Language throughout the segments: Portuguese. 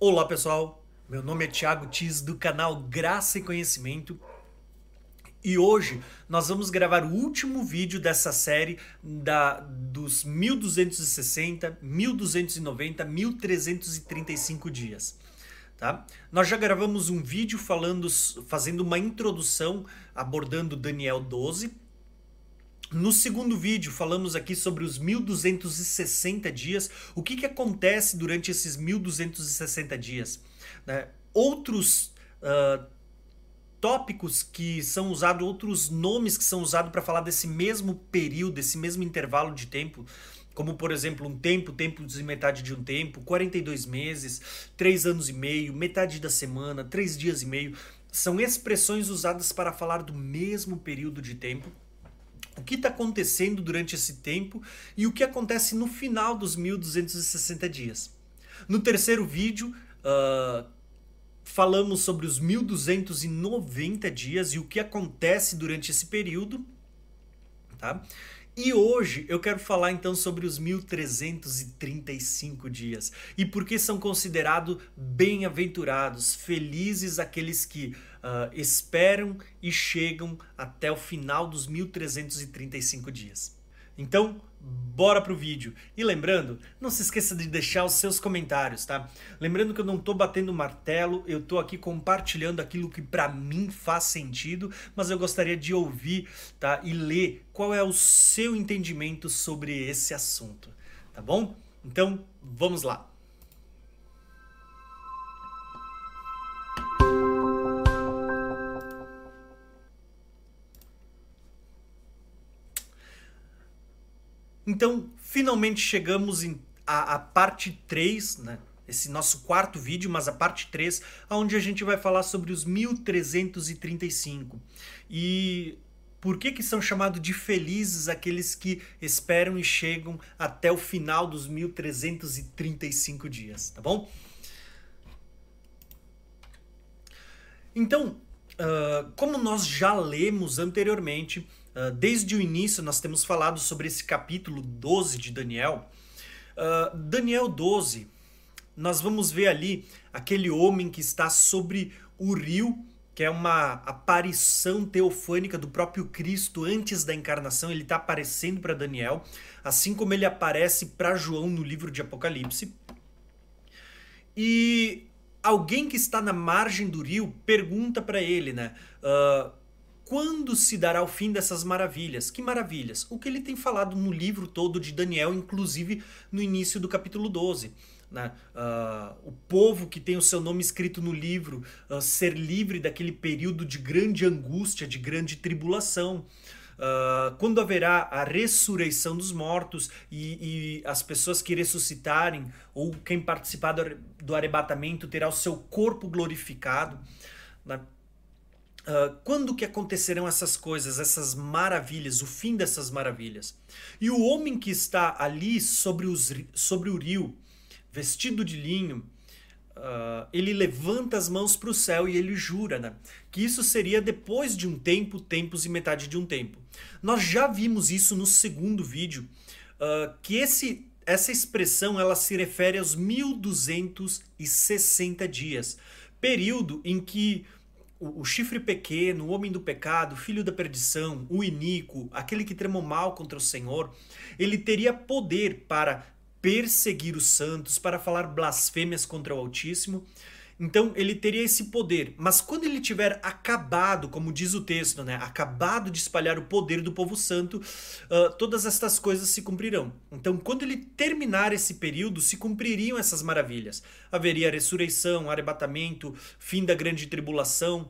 Olá pessoal, meu nome é Thiago Tis do canal Graça e Conhecimento e hoje nós vamos gravar o último vídeo dessa série da, dos 1260, 1290, 1335 dias. Tá? Nós já gravamos um vídeo falando, fazendo uma introdução abordando Daniel 12. No segundo vídeo falamos aqui sobre os 1260 dias, o que, que acontece durante esses 1260 dias. Né? Outros uh, tópicos que são usados, outros nomes que são usados para falar desse mesmo período, desse mesmo intervalo de tempo, como por exemplo um tempo, tempo de metade de um tempo, 42 meses, 3 anos e meio, metade da semana, 3 dias e meio, são expressões usadas para falar do mesmo período de tempo. O que está acontecendo durante esse tempo e o que acontece no final dos 1260 dias. No terceiro vídeo, uh, falamos sobre os 1290 dias e o que acontece durante esse período, tá? E hoje eu quero falar então sobre os 1335 dias e por que são considerados bem-aventurados, felizes aqueles que uh, esperam e chegam até o final dos 1335 dias. Então, bora pro vídeo. E lembrando, não se esqueça de deixar os seus comentários, tá? Lembrando que eu não tô batendo martelo, eu tô aqui compartilhando aquilo que para mim faz sentido, mas eu gostaria de ouvir, tá? E ler qual é o seu entendimento sobre esse assunto, tá bom? Então, vamos lá. Então, finalmente chegamos a parte 3, né? esse nosso quarto vídeo, mas a parte 3, onde a gente vai falar sobre os 1335. E por que, que são chamados de felizes aqueles que esperam e chegam até o final dos 1335 dias, tá bom? Então, uh, como nós já lemos anteriormente, ah, desde o início, nós temos falado sobre esse capítulo 12 de Daniel. Uh, Daniel 12, nós vamos ver ali aquele homem que está sobre o rio, que é uma aparição teofânica do próprio Cristo antes da encarnação. Ele está aparecendo para Daniel, assim como ele aparece para João no livro de Apocalipse. E alguém que está na margem do rio pergunta para ele, né? Uh, quando se dará o fim dessas maravilhas? Que maravilhas? O que ele tem falado no livro todo de Daniel, inclusive no início do capítulo 12. Né? Uh, o povo que tem o seu nome escrito no livro uh, ser livre daquele período de grande angústia, de grande tribulação. Uh, quando haverá a ressurreição dos mortos e, e, as pessoas que ressuscitarem, ou quem participar do, arrebatamento terá o seu corpo glorificado. Né? Uh, quando que acontecerão essas coisas, essas maravilhas, o fim dessas maravilhas? E o homem que está ali sobre, os, sobre o rio, vestido de linho, uh, ele levanta as mãos para o céu e ele jura né, que isso seria depois de um tempo, tempos e metade de um tempo. Nós já vimos isso no segundo vídeo, uh, que esse, essa expressão ela se refere aos 1260 dias, período em que o, o, chifre pequeno, o homem do pecado, o filho da perdição, o iníquo, aquele que tremou mal contra o Senhor, ele teria poder para perseguir os santos, para falar blasfêmias contra o Altíssimo. Então ele teria esse poder, mas quando ele tiver acabado, como diz o texto, né, acabado de espalhar o poder do povo santo, uh, todas estas coisas se cumprirão. Então, quando ele terminar esse período, se cumpririam essas maravilhas. Haveria ressurreição, arrebatamento, fim da grande tribulação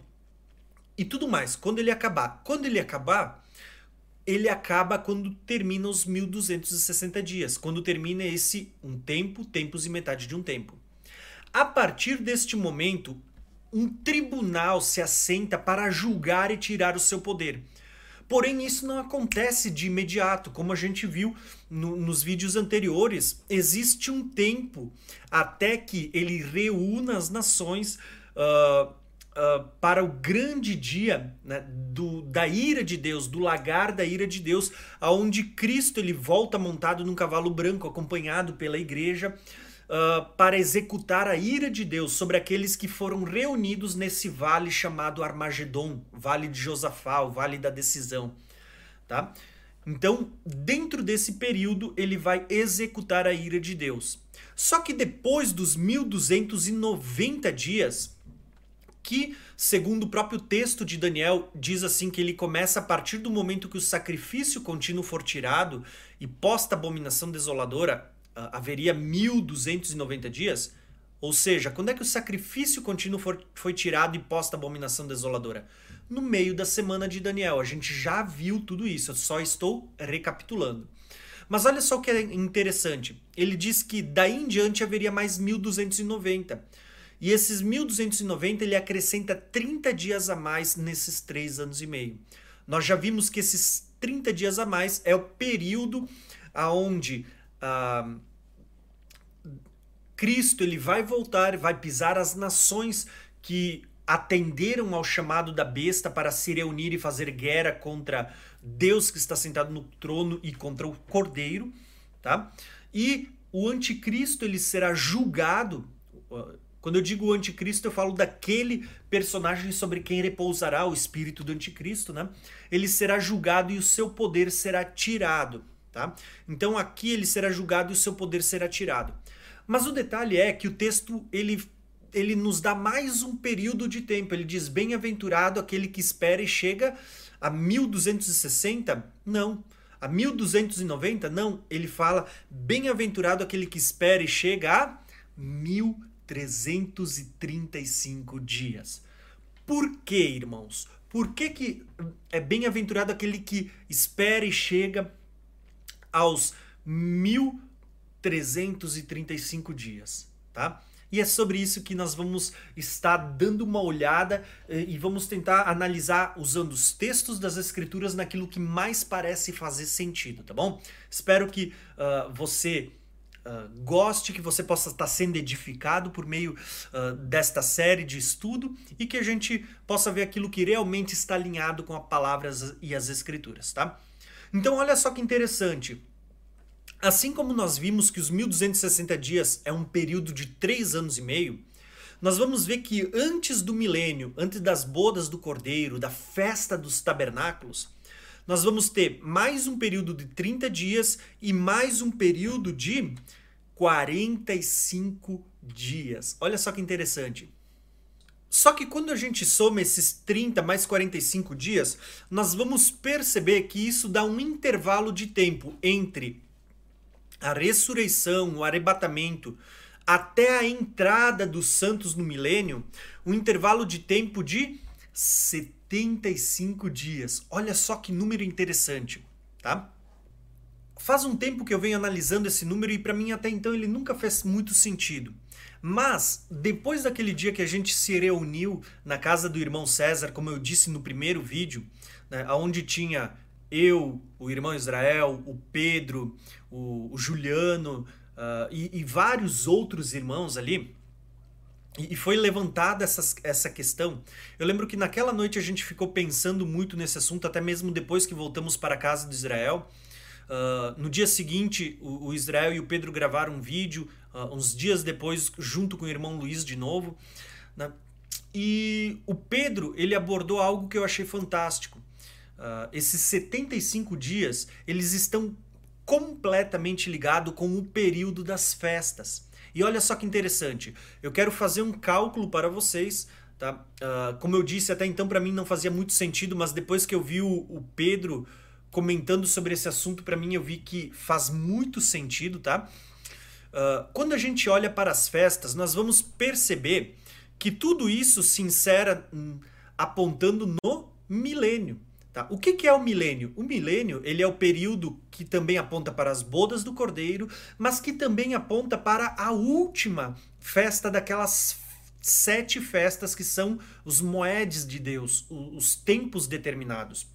e tudo mais. Quando ele acabar, quando ele acabar, ele acaba quando termina os 1260 dias, quando termina esse um tempo, tempos e metade de um tempo. A partir deste momento, um tribunal se assenta para julgar e tirar o seu poder. Porém, isso não acontece de imediato, como a gente viu no, nos vídeos anteriores. Existe um tempo até que ele reúna as nações uh, uh, para o grande dia né, do, da ira de Deus, do lagar da ira de Deus, aonde Cristo ele volta montado num cavalo branco, acompanhado pela igreja uh, para executar a ira de Deus sobre aqueles que foram reunidos nesse vale chamado Armagedon, vale de Josafá, o vale da decisão. Tá? Então, dentro desse período, ele vai executar a ira de Deus. Só que depois dos 1290 dias, que, segundo o próprio texto de Daniel, diz assim que ele começa a partir do momento que o sacrifício contínuo for tirado e posta abominação desoladora, uh, haveria 1290 dias. Ou seja, quando é que o sacrifício contínuo for, foi tirado e posta abominação desoladora? No meio da semana de Daniel. A gente já viu tudo isso, eu só estou recapitulando. Mas olha só o que é interessante. Ele diz que daí em diante haveria mais 1290. E esses 1290 ele acrescenta 30 dias a mais nesses três anos e meio. Nós já vimos que esses 30 dias a mais é o período aonde ah, Cristo ele vai voltar, vai pisar as nações que atenderam ao chamado da besta para se reunir e fazer guerra contra Deus que está sentado no trono e contra o Cordeiro, tá? E o anticristo ele será julgado quando eu digo anticristo, eu falo daquele personagem sobre quem repousará o espírito do anticristo, né? Ele será julgado e o seu poder será tirado, tá? Então aqui ele será julgado e o seu poder será tirado. Mas o detalhe é que o texto ele ele nos dá mais um período de tempo. Ele diz: "Bem-aventurado aquele que espera e chega a 1260". Não. A 1290? Não. Ele fala: "Bem-aventurado aquele que espera e chega a 1000 335 dias. Por que, irmãos? Por que, que é bem-aventurado aquele que espera e chega aos 1335 dias, tá? E é sobre isso que nós vamos estar dando uma olhada eh, e vamos tentar analisar usando os textos das escrituras naquilo que mais parece fazer sentido, tá bom? Espero que uh, você ah, goste, que você possa estar sendo edificado por meio uh, desta série de estudo e que a gente possa ver aquilo que realmente está alinhado com a palavra e as escrituras, tá? Então, olha só que interessante. Assim como nós vimos que os 1260 dias é um período de três anos e meio, nós vamos ver que antes do milênio, antes das bodas do cordeiro, da festa dos tabernáculos, nós vamos ter mais um período de 30 dias e mais um período de 45 dias. Olha só que interessante. Só que quando a gente soma esses 30 mais 45 dias, nós vamos perceber que isso dá um intervalo de tempo entre a ressurreição, o arrebatamento, até a entrada dos santos no milênio, um intervalo de tempo de 75 dias. Olha só que número interessante, tá? Faz um tempo que eu venho analisando esse número e para mim até então ele nunca fez muito sentido. Mas depois daquele dia que a gente se reuniu na casa do irmão César, como eu disse no primeiro vídeo, né, onde tinha eu, o irmão Israel, o Pedro, o, o Juliano uh, e, e, vários outros irmãos ali, e, foi levantada essa, essa questão. Eu lembro que naquela noite a gente ficou pensando muito nesse assunto, até mesmo depois que voltamos para a casa de Israel. Uh, no dia seguinte, o, o, Israel e o Pedro gravaram um vídeo, uh, uns dias depois, junto com o irmão Luiz de novo. Né? E o Pedro ele abordou algo que eu achei fantástico. Uh, esses 75 dias eles estão completamente ligados com o período das festas. E olha só que interessante, eu quero fazer um cálculo para vocês. Tá? como eu disse, até então para mim não fazia muito sentido, mas depois que eu vi o, o Pedro comentando sobre esse assunto, para mim eu vi que faz muito sentido, tá? Uh, quando a gente olha para as festas, nós vamos perceber que tudo isso se insera hum, apontando no milênio. Tá? O que, que é o milênio? O milênio ele é o período que também aponta para as bodas do cordeiro, mas que também aponta para a última festa daquelas sete festas que são os moedes de Deus, os tempos determinados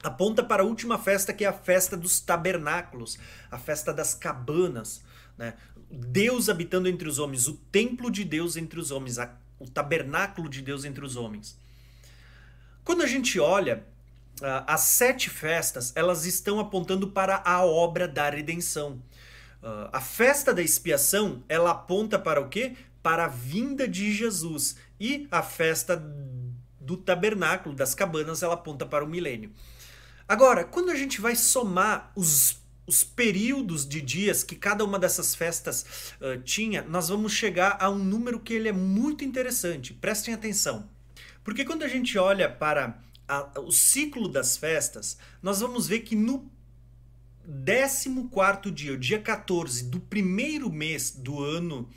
aponta para a última festa, que é a festa dos tabernáculos, a festa das cabanas. Né? Deus habitando entre os homens, o templo de Deus entre os homens, a, o tabernáculo de Deus entre os homens. Quando a gente olha, as sete festas, elas estão apontando para a obra da redenção. Uh, a festa da expiação, ela aponta para o quê? Para a vinda de Jesus. E a festa do tabernáculo, das cabanas, ela aponta para o milênio. Agora, quando a gente vai somar os, os períodos de dias que cada uma dessas festas uh, tinha, nós vamos chegar a um número que ele é muito interessante. Prestem atenção. Porque quando a gente olha para a, o ciclo das festas, nós vamos ver que no 14 dia, o dia 14 do primeiro mês do ano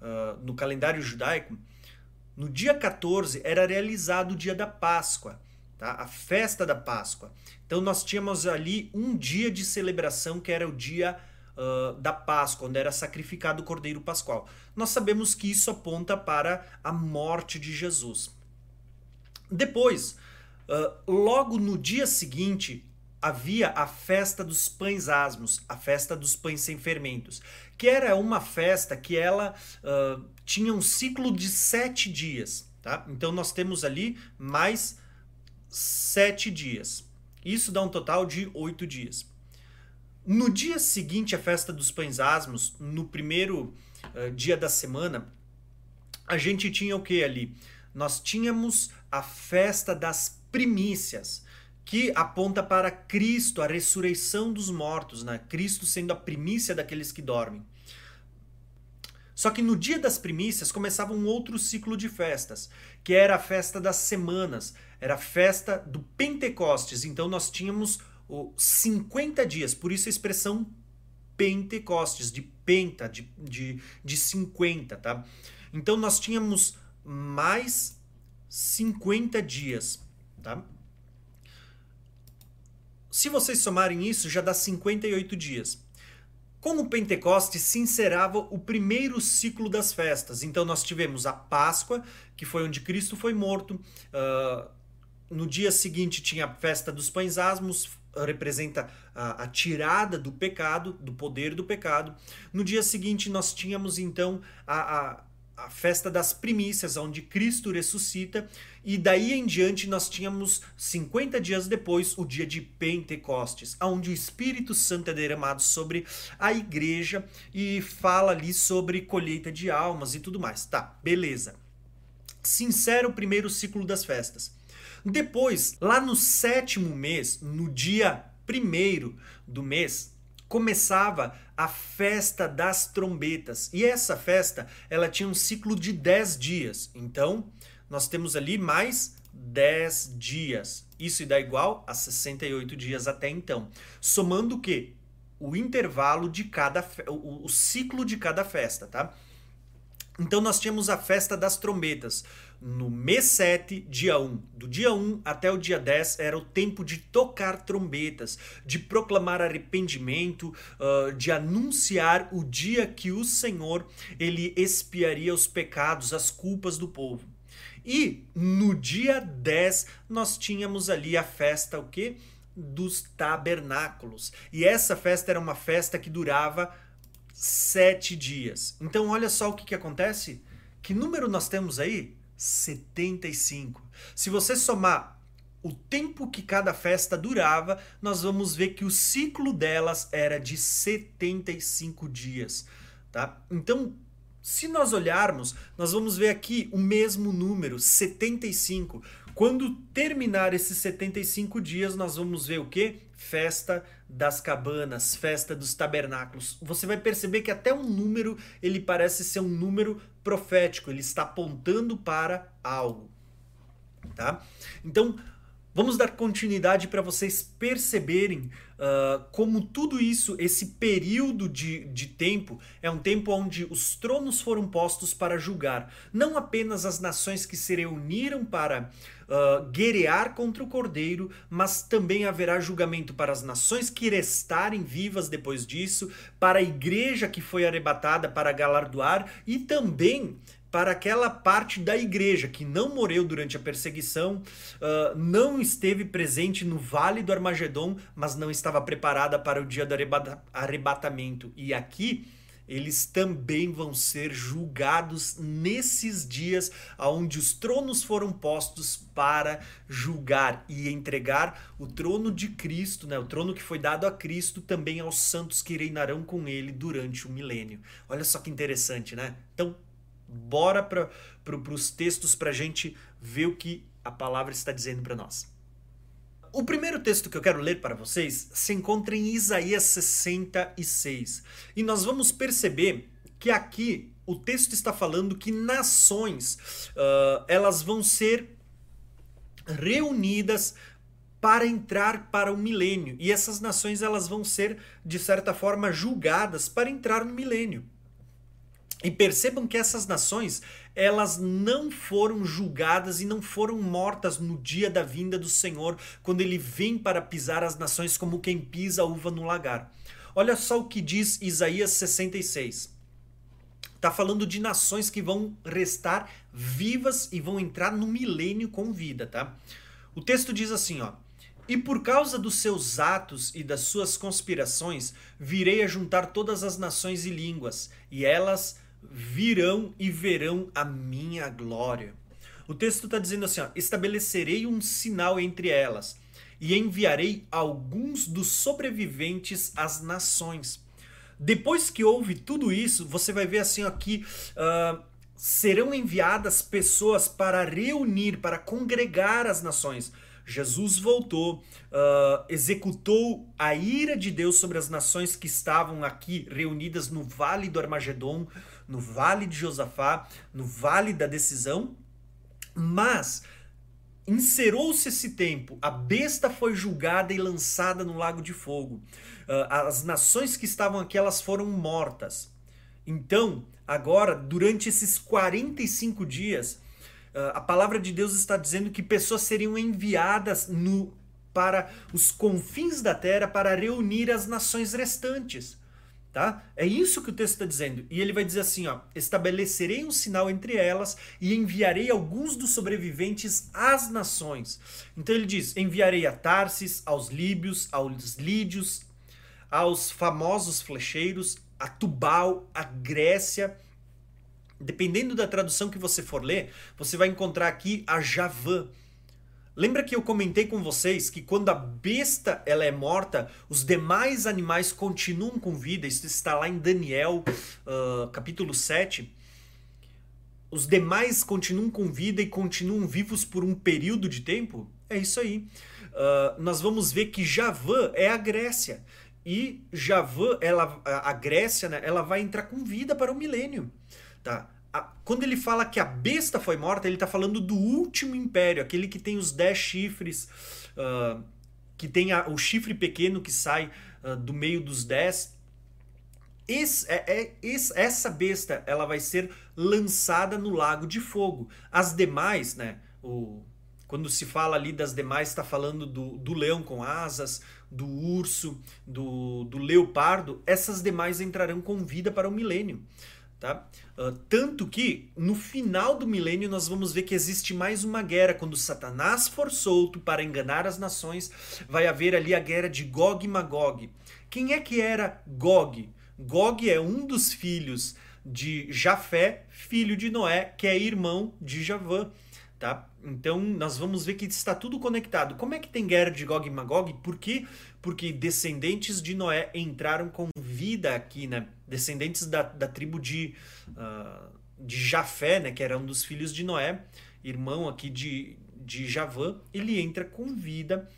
uh, no calendário judaico, no dia 14 era realizado o dia da Páscoa, tá? a festa da Páscoa. Então nós tínhamos ali um dia de celebração que era o dia uh, da Páscoa, onde era sacrificado o Cordeiro Pascual. Nós sabemos que isso aponta para a morte de Jesus. Depois, uh, logo no dia seguinte, havia a festa dos pães asmos, a festa dos pães sem fermentos, que era uma festa que ela uh, tinha um ciclo de sete dias. Tá? Então nós temos ali mais sete dias. Isso dá um total de oito dias. No dia seguinte à festa dos pães asmos, no primeiro uh, dia da semana, a gente tinha o que ali? Nós tínhamos a festa das primícias que aponta para Cristo, a ressurreição dos mortos, né? Cristo sendo a primícia daqueles que dormem. Só que no dia das primícias começava um outro ciclo de festas, que era a festa das semanas, era a festa do Pentecostes. Então nós tínhamos o 50 dias, por isso a expressão Pentecostes, de penta, de, de, de 50, tá? Então nós tínhamos mais 50 dias, tá? Se vocês somarem isso, já dá 58 dias. Com o Pentecostes se encerrava o primeiro ciclo das festas. Então nós tivemos a Páscoa, que foi onde Cristo foi morto. Uh, no dia seguinte tinha a festa dos pães asmos, representa a, a, tirada do pecado, do poder do pecado. No dia seguinte nós tínhamos então a a festa das primícias, onde Cristo ressuscita, e daí em diante nós tínhamos 50 dias depois o dia de Pentecostes, onde o Espírito Santo é derramado sobre a igreja e fala ali sobre colheita de almas e tudo mais. Tá, beleza. Sincero o primeiro ciclo das festas. Depois, lá no sétimo mês, no dia primeiro do mês, começava a festa das trombetas. E essa festa, ela tinha um ciclo de 10 dias. Então, nós temos ali mais 10 dias. Isso dá igual a 68 dias até então. Somando o quê? O intervalo de cada o, o ciclo de cada festa, tá? Então nós tínhamos a festa das trombetas. No mês 7, dia 1. Do dia 1 até o dia 10 era o tempo de tocar trombetas, de proclamar arrependimento, uh, de anunciar o dia que o Senhor ele expiaria os pecados, as culpas do povo. E no dia 10 nós tínhamos ali a festa o quê? Dos tabernáculos. E essa festa era uma festa que durava sete dias. Então, olha só o que, que acontece. Que número nós temos aí? 75. Se você somar o tempo que cada festa durava, nós vamos ver que o ciclo delas era de 75 dias. Tá? Então, se nós olharmos, nós vamos ver aqui o mesmo número, 75. Quando terminar esses 75 dias, nós vamos ver o que? Festa das cabanas, festa dos tabernáculos. Você vai perceber que até um número, ele parece ser um número profético, ele está apontando para algo, tá? Então, Vamos dar continuidade para vocês perceberem uh, como tudo isso, esse período de, de tempo, é um tempo onde os tronos foram postos para julgar não apenas as nações que se reuniram para uh, guerrear contra o cordeiro, mas também haverá julgamento para as nações que restarem vivas depois disso, para a igreja que foi arrebatada para galardoar e também para aquela parte da igreja que não morreu durante a perseguição, uh, não esteve presente no vale do Armagedon, mas não estava preparada para o dia do arrebatamento. E aqui eles também vão ser julgados nesses dias onde os tronos foram postos para julgar e entregar o trono de Cristo, né, o trono que foi dado a Cristo, também aos santos que reinarão com ele durante o milênio. Olha só que interessante, né? Então, bora para pro, os textos para a gente ver o que a palavra está dizendo para nós. O primeiro texto que eu quero ler para vocês se encontra em Isaías 66. E nós vamos perceber que aqui o texto está falando que nações uh, elas vão ser reunidas para entrar para o milênio. E essas nações elas vão ser, de certa forma, julgadas para entrar no milênio. E percebam que essas nações, elas não foram julgadas e não foram mortas no dia da vinda do Senhor, quando ele vem para pisar as nações como quem pisa a uva no lagar. Olha só o que diz Isaías 66. Está falando de nações que vão restar vivas e vão entrar no milênio com vida, tá? O texto diz assim, ó: e por causa dos seus atos e das suas conspirações, virei a juntar todas as nações e línguas, e elas virão e verão a minha glória. O texto está dizendo assim: ó, estabelecerei um sinal entre elas e enviarei alguns dos sobreviventes às nações. Depois que houve tudo isso, você vai ver assim aqui. Uh, serão enviadas pessoas para reunir, para congregar as nações. Jesus voltou, uh, executou a ira de Deus sobre as nações que estavam aqui reunidas no vale do Armagedon, no vale de Josafá, no vale da decisão, mas encerrou-se esse tempo, a besta foi julgada e lançada no lago de fogo. Uh, as nações que estavam aqui, elas foram mortas. Então, agora, durante esses 45 dias, a palavra de Deus está dizendo que pessoas seriam enviadas no, para os confins da terra para reunir as nações restantes. Tá? É isso que o texto está dizendo. E ele vai dizer assim: ó, estabelecerei um sinal entre elas e enviarei alguns dos sobreviventes às nações. Então ele diz: enviarei a Tarsis, aos líbios, aos lídios, aos famosos flecheiros, a Tubal, a Grécia. Dependendo da tradução que você for ler, você vai encontrar aqui a Javã Lembra que eu comentei com vocês que quando a besta ela é morta, os demais animais continuam com vida? Isso está lá em Daniel, uh, capítulo 7. Os demais continuam com vida e continuam vivos por um período de tempo? É isso aí. Uh, nós vamos ver que Javã é a Grécia. E Javã, ela, a Grécia, né, ela vai entrar com vida para o milênio. Tá? quando ele fala que a besta foi morta, ele está falando do último império, aquele que tem os dez chifres, uh, que tem a, o chifre pequeno que sai uh, do meio dos dez. Esse, é, é, esse, essa besta ela vai ser lançada no lago de fogo. As demais, né? O, quando se fala ali das demais, está falando do, do leão com asas, do urso, do, do leopardo. Essas demais entrarão com vida para o milênio. Tá? Uh, tanto que no final do milênio nós vamos ver que existe mais uma guerra. Quando Satanás for solto para enganar as nações, vai haver ali a guerra de Gog e Magog. Quem é que era Gog? Gog é um dos filhos de Jafé, filho de Noé, que é irmão de Javã. Tá? Então nós vamos ver que está tudo conectado. Como é que tem guerra de Gog e Magog? Por quê? Porque descendentes de Noé entraram com vida aqui, né? Descendentes da, da tribo de, uh, de Jafé, né? Que era um dos filhos de Noé, irmão aqui de, de Javã, ele entra com vida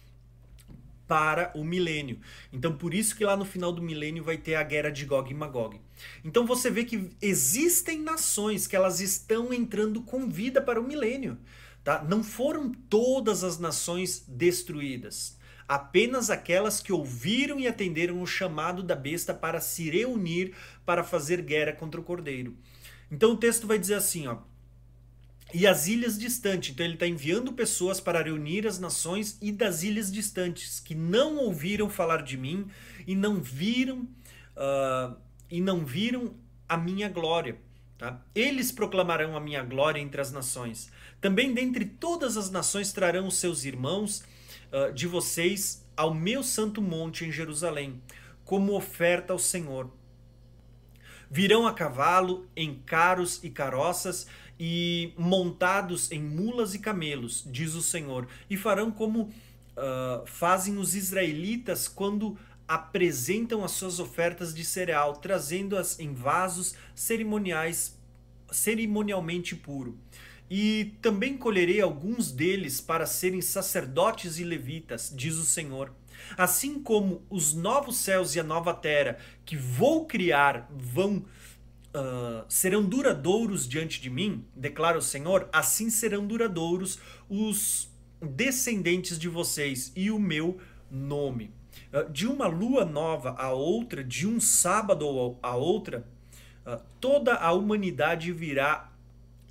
para o milênio. Então, por isso que lá no final do milênio vai ter a guerra de Gog e Magog. Então, você vê que existem nações que elas estão entrando com vida para o milênio. Tá? Não foram todas as nações destruídas. Apenas aquelas que ouviram e atenderam o chamado da besta para se reunir para fazer guerra contra o cordeiro. Então o texto vai dizer assim, ó: e as ilhas distantes. Então ele está enviando pessoas para reunir as nações e das ilhas distantes que não ouviram falar de mim e não viram uh, e não viram a minha glória. Tá? Eles proclamarão a minha glória entre as nações. Também dentre todas as nações trarão os seus irmãos uh, de vocês ao meu santo monte em Jerusalém, como oferta ao Senhor. Virão a cavalo, em carros e carroças, e montados em mulas e camelos, diz o Senhor, e farão como uh, fazem os israelitas quando apresentam as suas ofertas de cereal, trazendo-as em vasos cerimoniais, cerimonialmente puro. E também colherei alguns deles para serem sacerdotes e levitas, diz o Senhor. Assim como os novos céus e a nova terra que vou criar vão uh, serão duradouros diante de mim, declara o Senhor, assim serão duradouros os descendentes de vocês e o meu nome. Uh, de uma lua nova a outra, de um sábado a outra, uh, toda a humanidade virá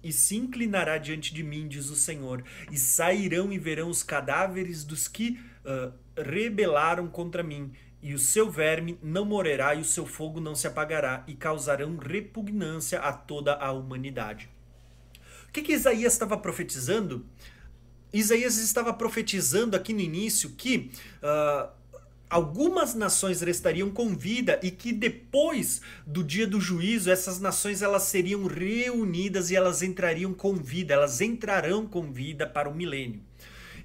e se inclinará diante de mim, diz o Senhor, e sairão e verão os cadáveres dos que uh, rebelaram contra mim, e o seu verme não morrerá e o seu fogo não se apagará, e causarão repugnância a toda a humanidade. O que, que Isaías estava profetizando? Isaías estava profetizando aqui no início que uh, algumas nações restariam com vida e que depois do dia do juízo essas nações elas seriam reunidas e elas entrariam com vida, elas entrarão com vida para o milênio.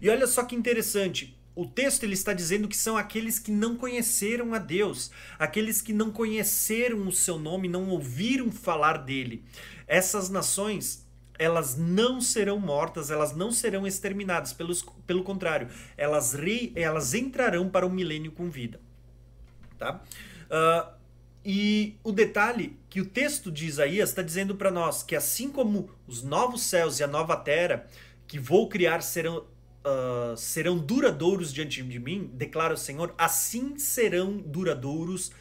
E olha só que interessante, o texto ele está dizendo que são aqueles que não conheceram a Deus, aqueles que não conheceram o seu nome, não ouviram falar dele. Essas nações elas não serão mortas, elas não serão exterminadas, pelos, pelo contrário, elas, re, elas entrarão para o milênio com vida. Tá? Uh, e o detalhe que o texto de Isaías está dizendo para nós que assim como os novos céus e a nova terra que vou criar serão, uh, serão duradouros diante de mim, declara o Senhor, assim serão duradouros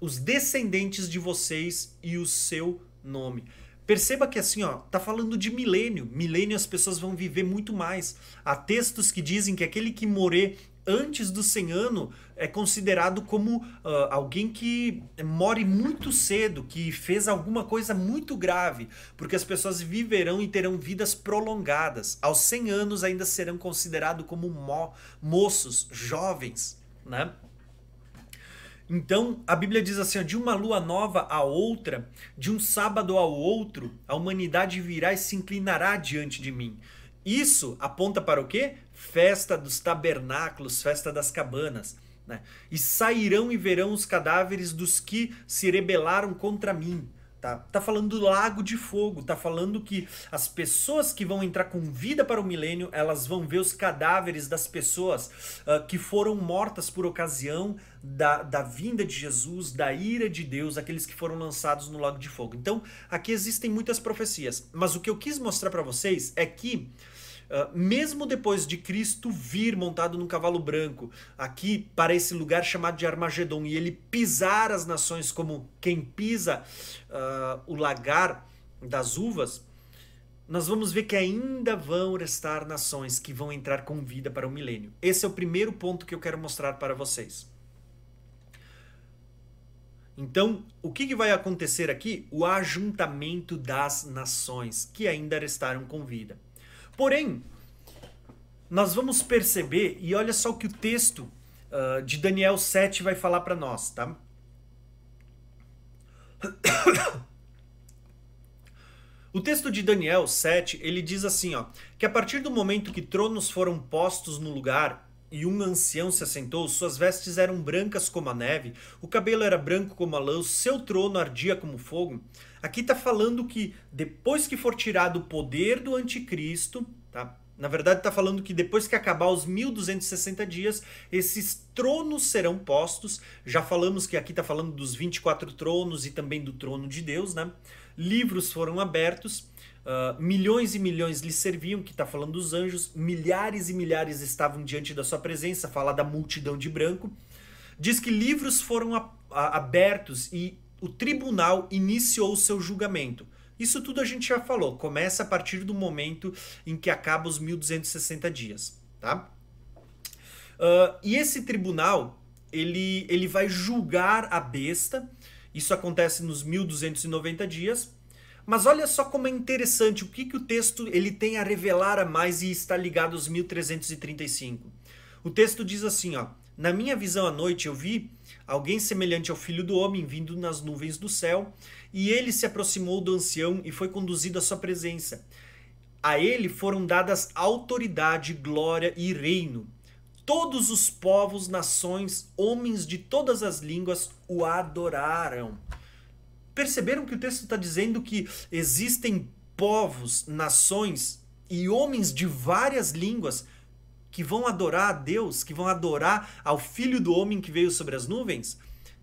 os descendentes de vocês e o seu nome. Perceba que assim, ó, tá falando de milênio. Milênio as pessoas vão viver muito mais. Há textos que dizem que aquele que morrer antes do 100 anos é considerado como uh, alguém que morre muito cedo, que fez alguma coisa muito grave, porque as pessoas viverão e terão vidas prolongadas. Aos 100 anos ainda serão considerados como mo moços, jovens, né? Então, a Bíblia diz assim: de uma lua nova a outra, de um sábado ao outro, a humanidade virá e se inclinará diante de mim. Isso aponta para o quê? Festa dos tabernáculos, festa das cabanas. Né? E sairão e verão os cadáveres dos que se rebelaram contra mim. Tá, tá falando do lago de fogo, tá falando que as pessoas que vão entrar com vida para o milênio, elas vão ver os cadáveres das pessoas uh, que foram mortas por ocasião da, da vinda de Jesus, da ira de Deus, aqueles que foram lançados no lago de fogo. Então, aqui existem muitas profecias, mas o que eu quis mostrar para vocês é que Uh, mesmo depois de Cristo vir montado num cavalo branco aqui para esse lugar chamado de Armagedon e ele pisar as nações como quem pisa uh, o lagar das uvas, nós vamos ver que ainda vão restar nações que vão entrar com vida para o milênio. Esse é o primeiro ponto que eu quero mostrar para vocês. Então, o que vai acontecer aqui? O ajuntamento das nações que ainda restaram com vida. Porém, nós vamos perceber, e olha só o que o texto uh, de Daniel 7 vai falar para nós, tá? O texto de Daniel 7, ele diz assim, ó, que a partir do momento que tronos foram postos no lugar e um ancião se assentou, suas vestes eram brancas como a neve, o cabelo era branco como a lã, o seu trono ardia como fogo. Aqui está falando que depois que for tirado o poder do anticristo, tá? Na verdade, está falando que depois que acabar os 1260 dias, esses tronos serão postos. Já falamos que aqui está falando dos 24 tronos e também do trono de Deus, né? Livros foram abertos, uh, milhões e milhões lhe serviam, que está falando dos anjos, milhares e milhares estavam diante da sua presença, fala da multidão de branco. Diz que livros foram a, a, abertos e o tribunal iniciou o seu julgamento. Isso tudo a gente já falou, começa a partir do momento em que acaba os 1260 dias, tá? Uh, e esse tribunal, ele, ele vai julgar a besta, isso acontece nos 1290 dias, mas olha só como é interessante o que, que o texto ele tem a revelar a mais e está ligado aos 1335. O texto diz assim, ó, na minha visão à noite eu vi alguém semelhante ao filho do homem vindo nas nuvens do céu, E ele se aproximou do ancião e foi conduzido à sua presença. A ele foram dadas autoridade, glória e reino. Todos os povos, nações, homens de todas as línguas o adoraram. Perceberam que o texto está dizendo que existem povos, nações e homens de várias línguas que vão adorar a Deus, que vão adorar ao Filho do Homem que veio sobre as nuvens?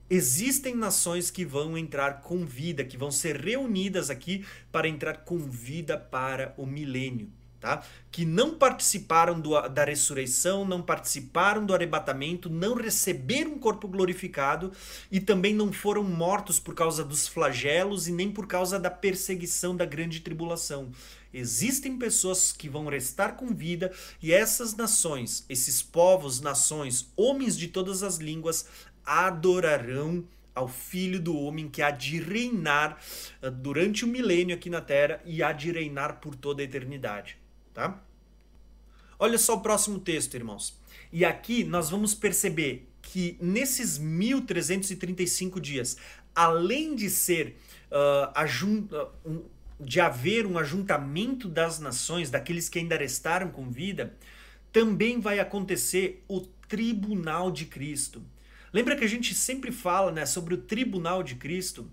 Existem nações que vão entrar com vida, que vão ser reunidas aqui para entrar com vida para o milênio. Tá? que não participaram do, da ressurreição, não participaram do arrebatamento, não receberam um corpo glorificado e também não foram mortos por causa dos flagelos e nem por causa da perseguição da grande tribulação. Existem pessoas que vão restar com vida e essas nações, esses povos, nações, homens de todas as línguas, adorarão ao Filho do Homem que há de reinar uh, durante o milênio aqui na Terra e há de reinar por toda a eternidade. Tá? Olha só o próximo texto, irmãos. E aqui nós vamos perceber que nesses 1335 dias, além de ser uh, uh, um, de haver um ajuntamento das nações, daqueles que ainda restaram com vida, também vai acontecer o tribunal de Cristo. Lembra que a gente sempre fala né, sobre o tribunal de Cristo?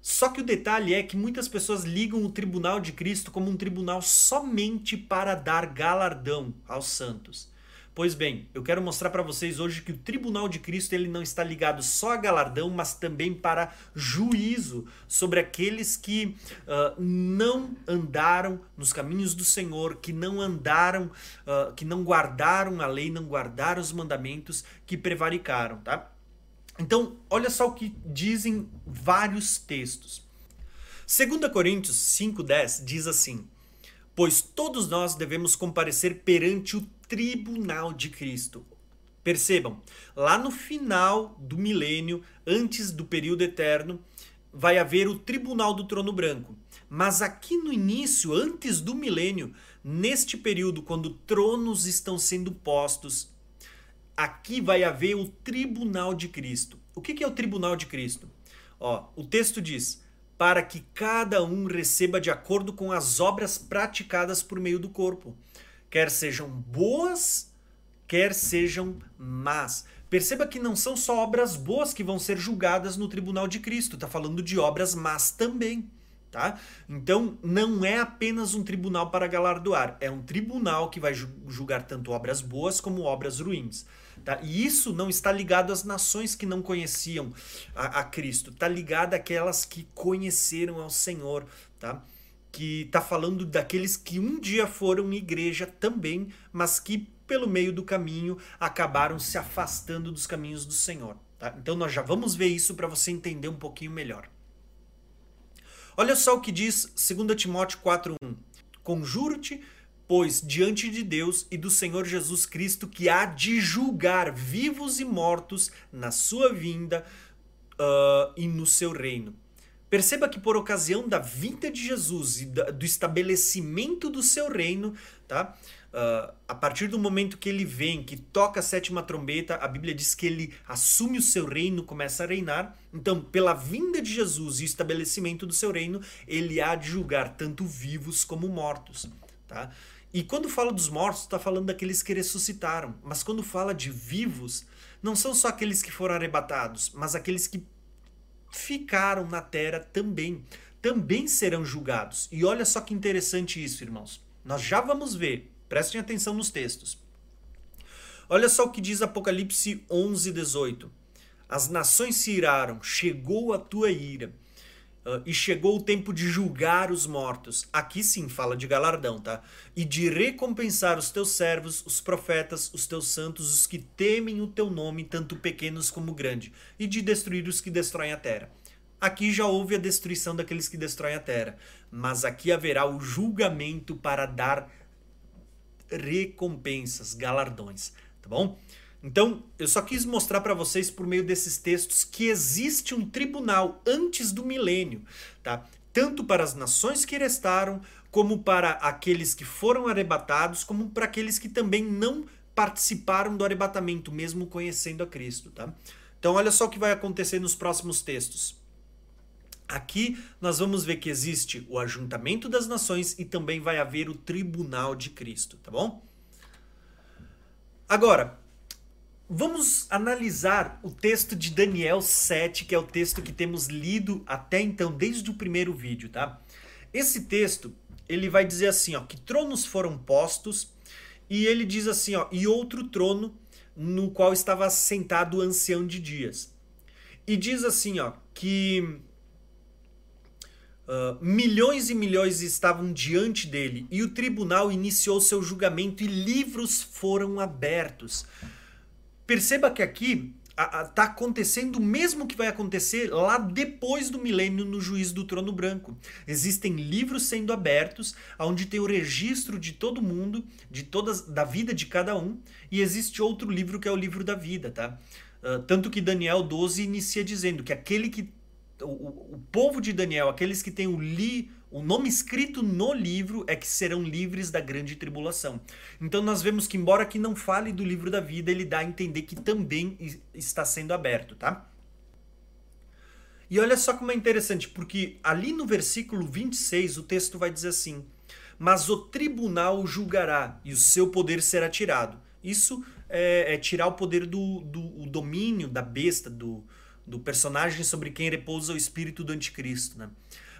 Só que o detalhe é que muitas pessoas ligam o tribunal de Cristo como um tribunal somente para dar galardão aos santos. Pois bem, eu quero mostrar para vocês hoje que o tribunal de Cristo ele não está ligado só a galardão, mas também para juízo sobre aqueles que uh, não andaram nos caminhos do Senhor, que não andaram, uh, que não guardaram a lei, não guardaram os mandamentos, que prevaricaram, tá? Então, olha só o que dizem vários textos. 2 Coríntios 5,10 diz assim: Pois todos nós devemos comparecer perante o tribunal de Cristo. Percebam, lá no final do milênio, antes do período eterno, vai haver o tribunal do trono branco. Mas aqui no início, antes do milênio, neste período, quando tronos estão sendo postos, aqui vai haver o tribunal de Cristo. O que é o tribunal de Cristo? Ó, o texto diz: para que cada um receba de acordo com as obras praticadas por meio do corpo quer sejam boas, quer sejam más. Perceba que não são só obras boas que vão ser julgadas no tribunal de Cristo, está falando de obras más também. Tá? Então, não é apenas um tribunal para galardoar, é um tribunal que vai julgar tanto obras boas como obras ruins. Tá? E isso não está ligado às nações que não conheciam a, a Cristo, está ligado àquelas que conheceram ao Senhor. Tá? que está falando daqueles que um dia foram igreja também, mas que pelo meio do caminho acabaram se afastando dos caminhos do Senhor. Tá? Então nós já vamos ver isso para você entender um pouquinho melhor. Olha só o que diz 2 Timóteo 4:1. Conjuro-te, pois, diante de Deus e do Senhor Jesus Cristo, que há de julgar vivos e mortos na sua vinda uh, e no seu reino. Perceba que por ocasião da vinda de Jesus e do estabelecimento do seu reino, tá? Uh, a partir do momento que ele vem, que toca a sétima trombeta, a Bíblia diz que ele assume o seu reino, começa a reinar. Então, pela vinda de Jesus e o estabelecimento do seu reino, ele há de julgar tanto vivos como mortos. Tá? E quando fala dos mortos, está falando daqueles que ressuscitaram. Mas quando fala de vivos, não são só aqueles que foram arrebatados, mas aqueles que ficaram na terra também, também serão julgados. E olha só que interessante isso, irmãos. Nós já vamos ver, prestem atenção nos textos. Olha só o que diz Apocalipse 11, 18. As nações se iraram, chegou a tua ira Uh, e chegou o tempo de julgar os mortos. Aqui sim fala de galardão, tá? E de recompensar os teus servos, os profetas, os teus santos, os que temem o teu nome, tanto pequenos como grandes, e de destruir os que destroem a terra. Aqui já houve a destruição daqueles que destroem a terra, mas aqui haverá o julgamento para dar recompensas, galardões, tá bom? Então, eu só quis mostrar para vocês por meio desses textos que existe um tribunal antes do milênio, tá? Tanto para as nações que restaram, como para aqueles que foram arrebatados, como para aqueles que também não participaram do arrebatamento, mesmo conhecendo a Cristo, tá? Então, olha só o que vai acontecer nos próximos textos. Aqui nós vamos ver que existe o ajuntamento das nações e também vai haver o tribunal de Cristo, tá bom? Agora, vamos analisar o texto de Daniel 7, que é o texto que temos lido até então, desde o primeiro vídeo, tá? Esse texto, ele vai dizer assim, ó, que tronos foram postos, e ele diz assim, ó, e outro trono no qual estava sentado o ancião de dias. E diz assim, ó, que Uh, milhões e milhões estavam diante dele, e o tribunal iniciou seu julgamento e livros foram abertos. Perceba que aqui está acontecendo o mesmo que vai acontecer lá depois do milênio no juízo do trono branco. Existem livros sendo abertos, onde tem o registro de todo mundo, de todas da vida de cada um, e existe outro livro que é o livro da vida, tá? Uh, tanto que Daniel 12 inicia dizendo que aquele que o, o povo de Daniel, aqueles que têm o, li, o nome escrito no livro, é que serão livres da grande tribulação. Então nós vemos que, embora aqui não fale do livro da vida, ele dá a entender que também está sendo aberto, tá? E olha só como é interessante, porque ali no versículo 26 o texto vai dizer assim: Mas o tribunal julgará e o seu poder será tirado. Isso é, é tirar o poder do, do domínio da besta, do, do personagem sobre quem repousa o espírito do anticristo. Né?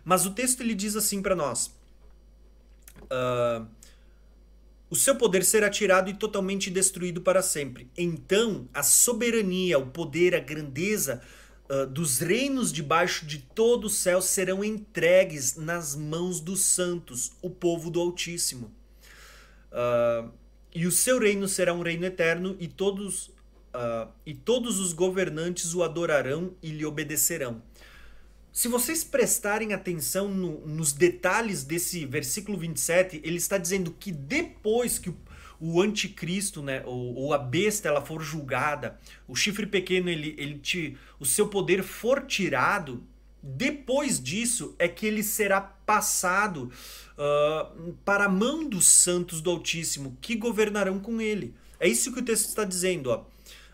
Mas o texto ele diz assim para nós: uh, o seu poder será tirado e totalmente destruído para sempre. Então a soberania, o poder, a grandeza uh, dos reinos debaixo de todo o céu serão entregues nas mãos dos santos, o povo do Altíssimo. Uh, e o seu reino será um reino eterno e todos uh, e todos os governantes o adorarão e lhe obedecerão. Se vocês prestarem atenção no, nos detalhes desse versículo 27, ele está dizendo que depois que o, o anticristo, né, ou, ou, a besta, ela for julgada, o chifre pequeno, ele, ele te, o seu poder for tirado, depois disso é que ele será passado uh, para a mão dos santos do Altíssimo, que governarão com ele. É isso que o texto está dizendo. Ó.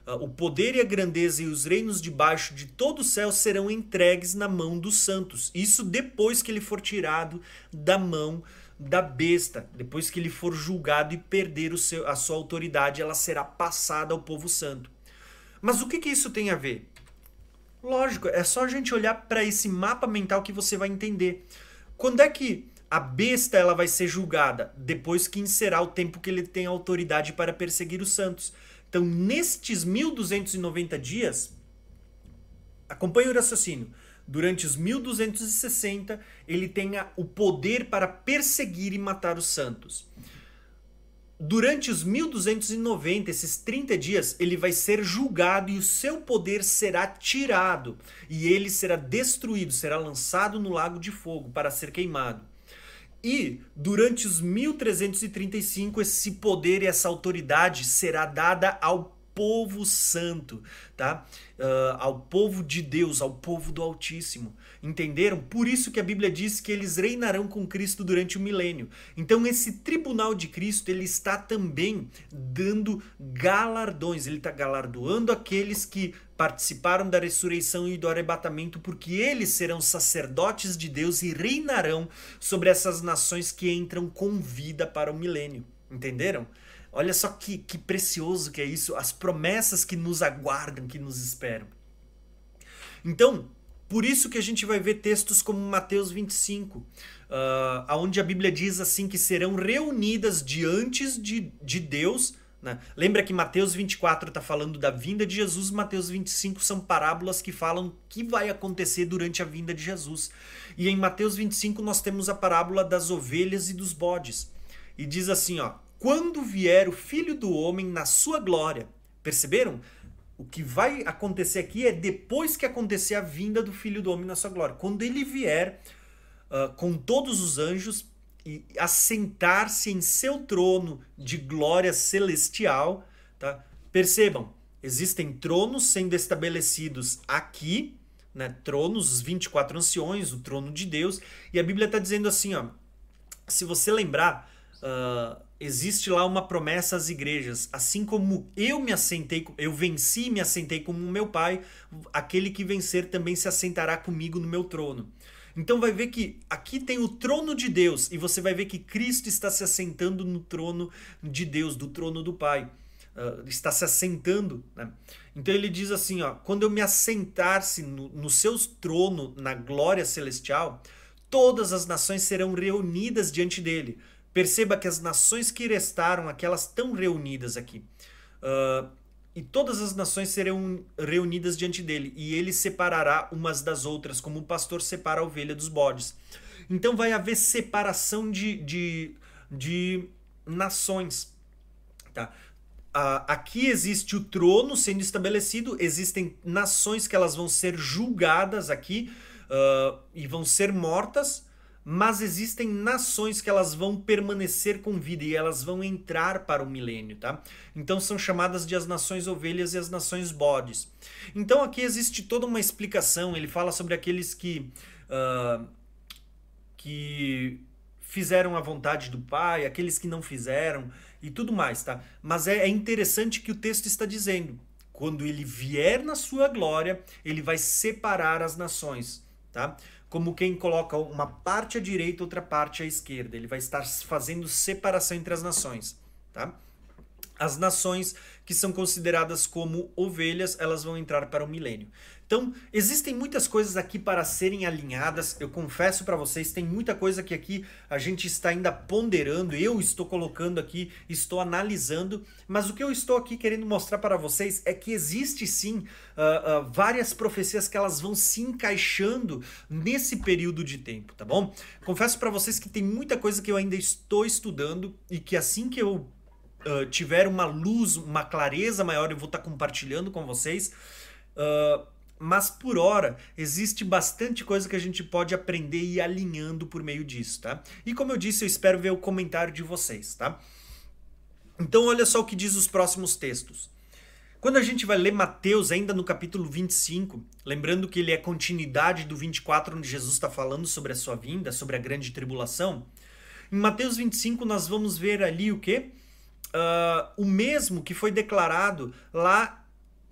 Ah, o poder e a grandeza e os reinos debaixo de todo o céu serão entregues na mão dos santos. Isso depois que ele for tirado da mão da besta, depois que ele for julgado e perder o seu, a sua autoridade, ela será passada ao povo santo. Mas o que, que isso tem a ver? Lógico, é só a gente olhar para esse mapa mental que você vai entender. Quando é que a besta ela vai ser julgada? Depois que encerrar o tempo que ele tem autoridade para perseguir os santos. Então, nestes 1290 dias, acompanhe o raciocínio. Durante os 1260, ele tenha o poder para perseguir e matar os santos. Durante os 1290, esses 30 dias, ele vai ser julgado e o seu poder será tirado, e ele será destruído, será lançado no lago de fogo para ser queimado. E durante os 1335 esse poder e essa autoridade será dada ao povo santo, tá? Uh, ao povo de Deus, ao povo do Altíssimo. Entenderam? Por isso que a Bíblia diz que eles reinarão com Cristo durante o milênio. Então esse tribunal de Cristo, ele está também dando galardões, ele está galardoando aqueles que participaram da ressurreição e do arrebatamento, porque eles serão sacerdotes de Deus e reinarão sobre essas nações que entram com vida para o milênio. Entenderam? Olha só que, que precioso que é isso, as promessas que nos aguardam, que nos esperam. Então, por isso que a gente vai ver textos como Mateus 25, uh, onde a Bíblia diz assim que serão reunidas diante de, de Deus. Né? Lembra que Mateus 24 está falando da vinda de Jesus, Mateus 25 são parábolas que falam o que vai acontecer durante a vinda de Jesus. E em Mateus 25 nós temos a parábola das ovelhas e dos bodes. E diz assim, ó, quando vier o Filho do Homem na sua glória. Perceberam? O que vai acontecer aqui é depois que acontecer a vinda do Filho do Homem na sua glória. Quando ele vier uh, com todos os anjos e assentar-se em seu trono de glória celestial, tá? Percebam, existem tronos sendo estabelecidos aqui, né? Tronos, os 24 anciões, o trono de Deus, e a Bíblia está dizendo assim, ó, se você lembrar, uh, existe lá uma promessa às igrejas. Assim como eu me assentei, eu venci e me assentei como meu pai, aquele que vencer também se assentará comigo no meu trono. Então vai ver que aqui tem o trono de Deus e você vai ver que Cristo está se assentando no trono de Deus, do trono do Pai. Uh, está se assentando. Né? Então ele diz assim: ó, quando eu me assentar-se no, no seu trono na glória celestial, todas as nações serão reunidas diante dele. Perceba que as nações que restaram, aquelas estão reunidas aqui. Uh, e todas as nações serão reunidas diante dele, e ele separará umas das outras, como o pastor separa a ovelha dos bodes. Então vai haver separação de, de, de nações. Tá? Uh, aqui existe o trono sendo estabelecido, existem nações que elas vão ser julgadas aqui uh, e vão ser mortas, mas existem nações que elas vão permanecer com vida e elas vão entrar para o milênio, tá? Então são chamadas de as nações ovelhas e as nações bodes. Então aqui existe toda uma explicação. Ele fala sobre aqueles que uh, que fizeram a vontade do Pai, aqueles que não fizeram e tudo mais, tá? Mas é, é interessante que o texto está dizendo. Quando ele vier na sua glória, ele vai separar as nações, tá? Como quem coloca uma parte à direita, outra parte à esquerda. Ele vai estar fazendo separação entre as nações, tá? As nações que são consideradas como ovelhas, elas vão entrar para o milênio. Então, existem muitas coisas aqui para serem alinhadas. Eu confesso para vocês, tem muita coisa que aqui a gente está ainda ponderando. Eu estou colocando aqui, estou analisando. Mas o que eu estou aqui querendo mostrar para vocês é que existe sim uh, uh, várias profecias que elas vão se encaixando nesse período de tempo, tá bom? Confesso para vocês que tem muita coisa que eu ainda estou estudando e que assim que eu uh, tiver uma luz, uma clareza maior, eu vou estar compartilhando com vocês. Uh, mas por hora existe bastante coisa que a gente pode aprender e ir alinhando por meio disso, tá? E como eu disse, eu espero ver o comentário de vocês, tá? Então olha só o que diz os próximos textos. Quando a gente vai ler Mateus, ainda no capítulo 25, lembrando que ele é continuidade do 24, onde Jesus está falando sobre a sua vinda, sobre a grande tribulação, em Mateus 25 nós vamos ver ali o que? Uh, o mesmo que foi declarado lá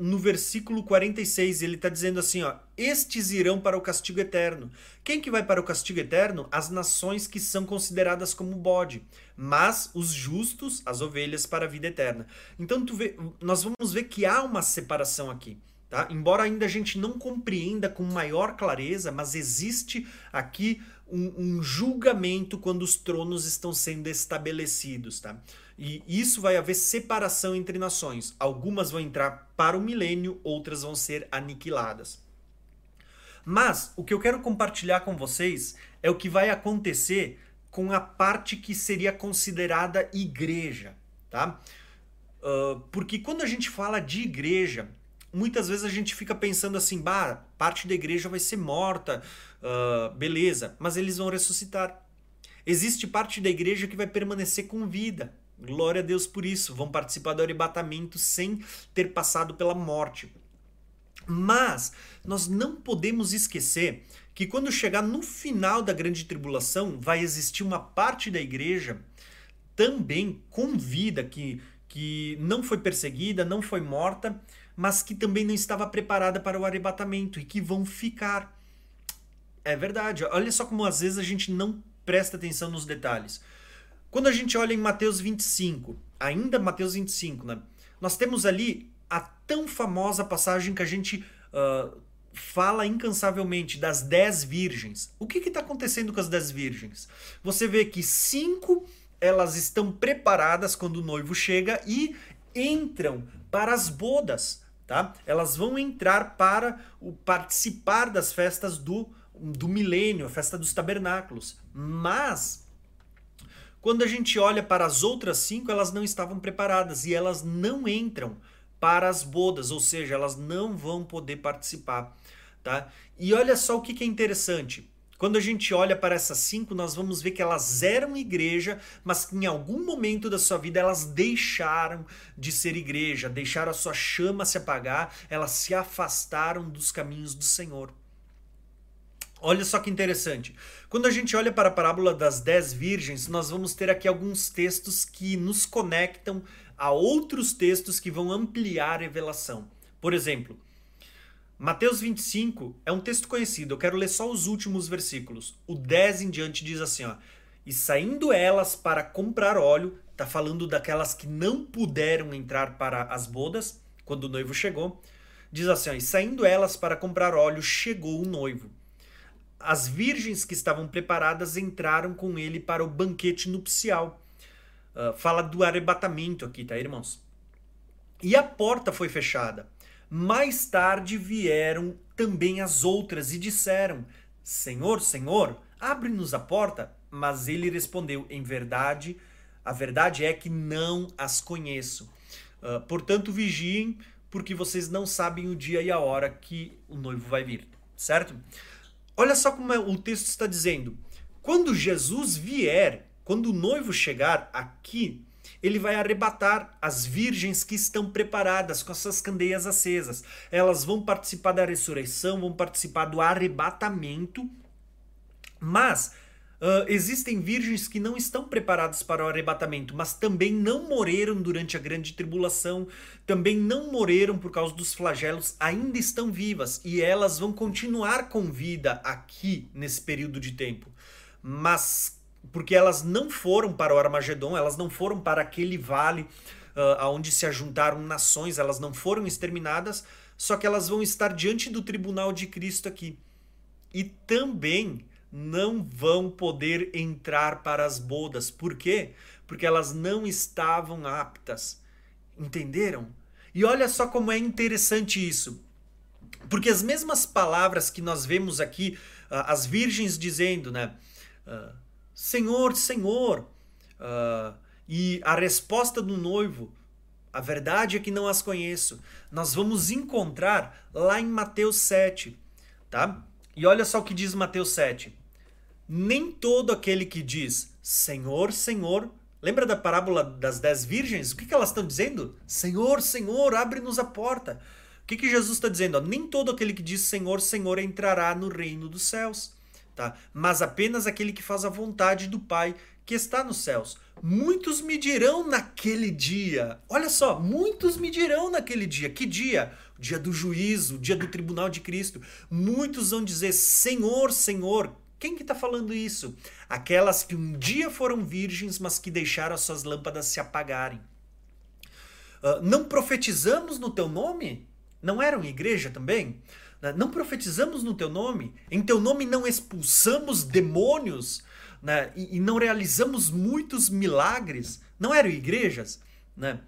no versículo 46, ele está dizendo assim, ó, estes irão para o castigo eterno. Quem que vai para o castigo eterno? As nações que são consideradas como bode, mas os justos, as ovelhas, para a vida eterna. Então vê, nós vamos ver que há uma separação aqui. Tá? Embora ainda a gente não compreenda com maior clareza, mas existe aqui um, um julgamento quando os tronos estão sendo estabelecidos. Tá? E isso vai haver separação entre nações. Algumas vão entrar para o milênio, outras vão ser aniquiladas. Mas o que eu quero compartilhar com vocês é o que vai acontecer com a parte que seria considerada igreja, tá? Uh, porque quando a gente fala de igreja, muitas vezes a gente fica pensando assim, bah, parte da igreja vai ser morta, uh, beleza, mas eles vão ressuscitar. Existe parte da igreja que vai permanecer com vida. Glória a Deus por isso. Vão participar do arrebatamento sem ter passado pela morte. Mas nós não podemos esquecer que quando chegar no final da grande tribulação, vai existir uma parte da igreja também com vida, que, que não foi perseguida, não foi morta, mas que também não estava preparada para o arrebatamento e que vão ficar. É verdade. Olha só como às vezes a gente não presta atenção nos detalhes. Quando a gente olha em Mateus 25, ainda Mateus 25, né? Nós temos ali a tão famosa passagem que a gente uh, fala incansavelmente das dez virgens. O que está acontecendo com as dez virgens? Você vê que cinco elas estão preparadas quando o noivo chega e entram para as bodas, tá? Elas vão entrar para o participar das festas do do milênio, a festa dos tabernáculos. Mas quando a gente olha para as outras cinco, elas não estavam preparadas e elas não entram para as bodas, ou seja, elas não vão poder participar. Tá? E olha só o que, que é interessante. Quando a gente olha para essas cinco, nós vamos ver que elas eram igreja, mas que em algum momento da sua vida elas deixaram de ser igreja, deixaram a sua chama se apagar, elas se afastaram dos caminhos do Senhor. Olha só que interessante. Quando a gente olha para a parábola das dez virgens, nós vamos ter aqui alguns textos que nos conectam a outros textos que vão ampliar a revelação. Por exemplo, Mateus 25 é um texto conhecido, eu quero ler só os últimos versículos. O 10 em diante diz assim, ó: "E saindo elas para comprar óleo, tá falando daquelas que não puderam entrar para as bodas quando o noivo chegou. Diz assim, ó, e saindo elas para comprar óleo, chegou o noivo. As virgens que estavam preparadas entraram com ele para o banquete nupcial. Uh, fala do arrebatamento aqui, tá, irmãos? E a porta foi fechada. Mais tarde vieram também as outras e disseram: Senhor, Senhor, abre-nos a porta. Mas ele respondeu: Em verdade, a verdade é que não as conheço. Uh, portanto, vigiem, porque vocês não sabem o dia e a hora que o noivo vai vir, certo? Olha só como é, o texto está dizendo. Quando Jesus vier, quando o noivo chegar aqui, ele vai arrebatar as virgens que estão preparadas com as suas candeias acesas. Elas vão participar da ressurreição, vão participar do arrebatamento, mas Uh, existem virgens que não estão preparadas para o arrebatamento, mas também não morreram durante a grande tribulação, também não morreram por causa dos flagelos, ainda estão vivas e elas vão continuar com vida aqui nesse período de tempo. Mas porque elas não foram para o Armagedon, elas não foram para aquele vale uh, aonde se ajuntaram nações, elas não foram exterminadas, só que elas vão estar diante do tribunal de Cristo aqui. E também não vão poder entrar para as bodas. Por quê? Porque elas não estavam aptas. Entenderam? E olha só como é interessante isso. Porque as mesmas palavras que nós vemos aqui, uh, as virgens dizendo, né? Uh, Senhor, Senhor. Uh, e a resposta do noivo, a verdade é que não as conheço. Nós vamos encontrar lá em Mateus 7, tá? E olha só o que diz Mateus 7. Nem todo aquele que diz Senhor, Senhor. Lembra da parábola das dez virgens? O que, que elas estão dizendo? Senhor, Senhor, abre-nos a porta. O que, que Jesus está dizendo? Nem todo aquele que diz Senhor, Senhor entrará no reino dos céus tá? Mas apenas aquele que faz a vontade do Pai que está nos céus. Muitos me dirão naquele dia. Olha só, muitos me dirão naquele dia. Que dia? O dia do juízo, o dia do tribunal de Cristo. Muitos vão dizer: Senhor, Senhor. Quem que está falando isso? Aquelas que um dia foram virgens, mas que deixaram as suas lâmpadas se apagarem. Uh, não profetizamos no teu nome? Não eram igreja também? Né? Não profetizamos no teu nome? Em teu nome não expulsamos demônios? Né? E, e não realizamos muitos milagres? Não eram igrejas? Né?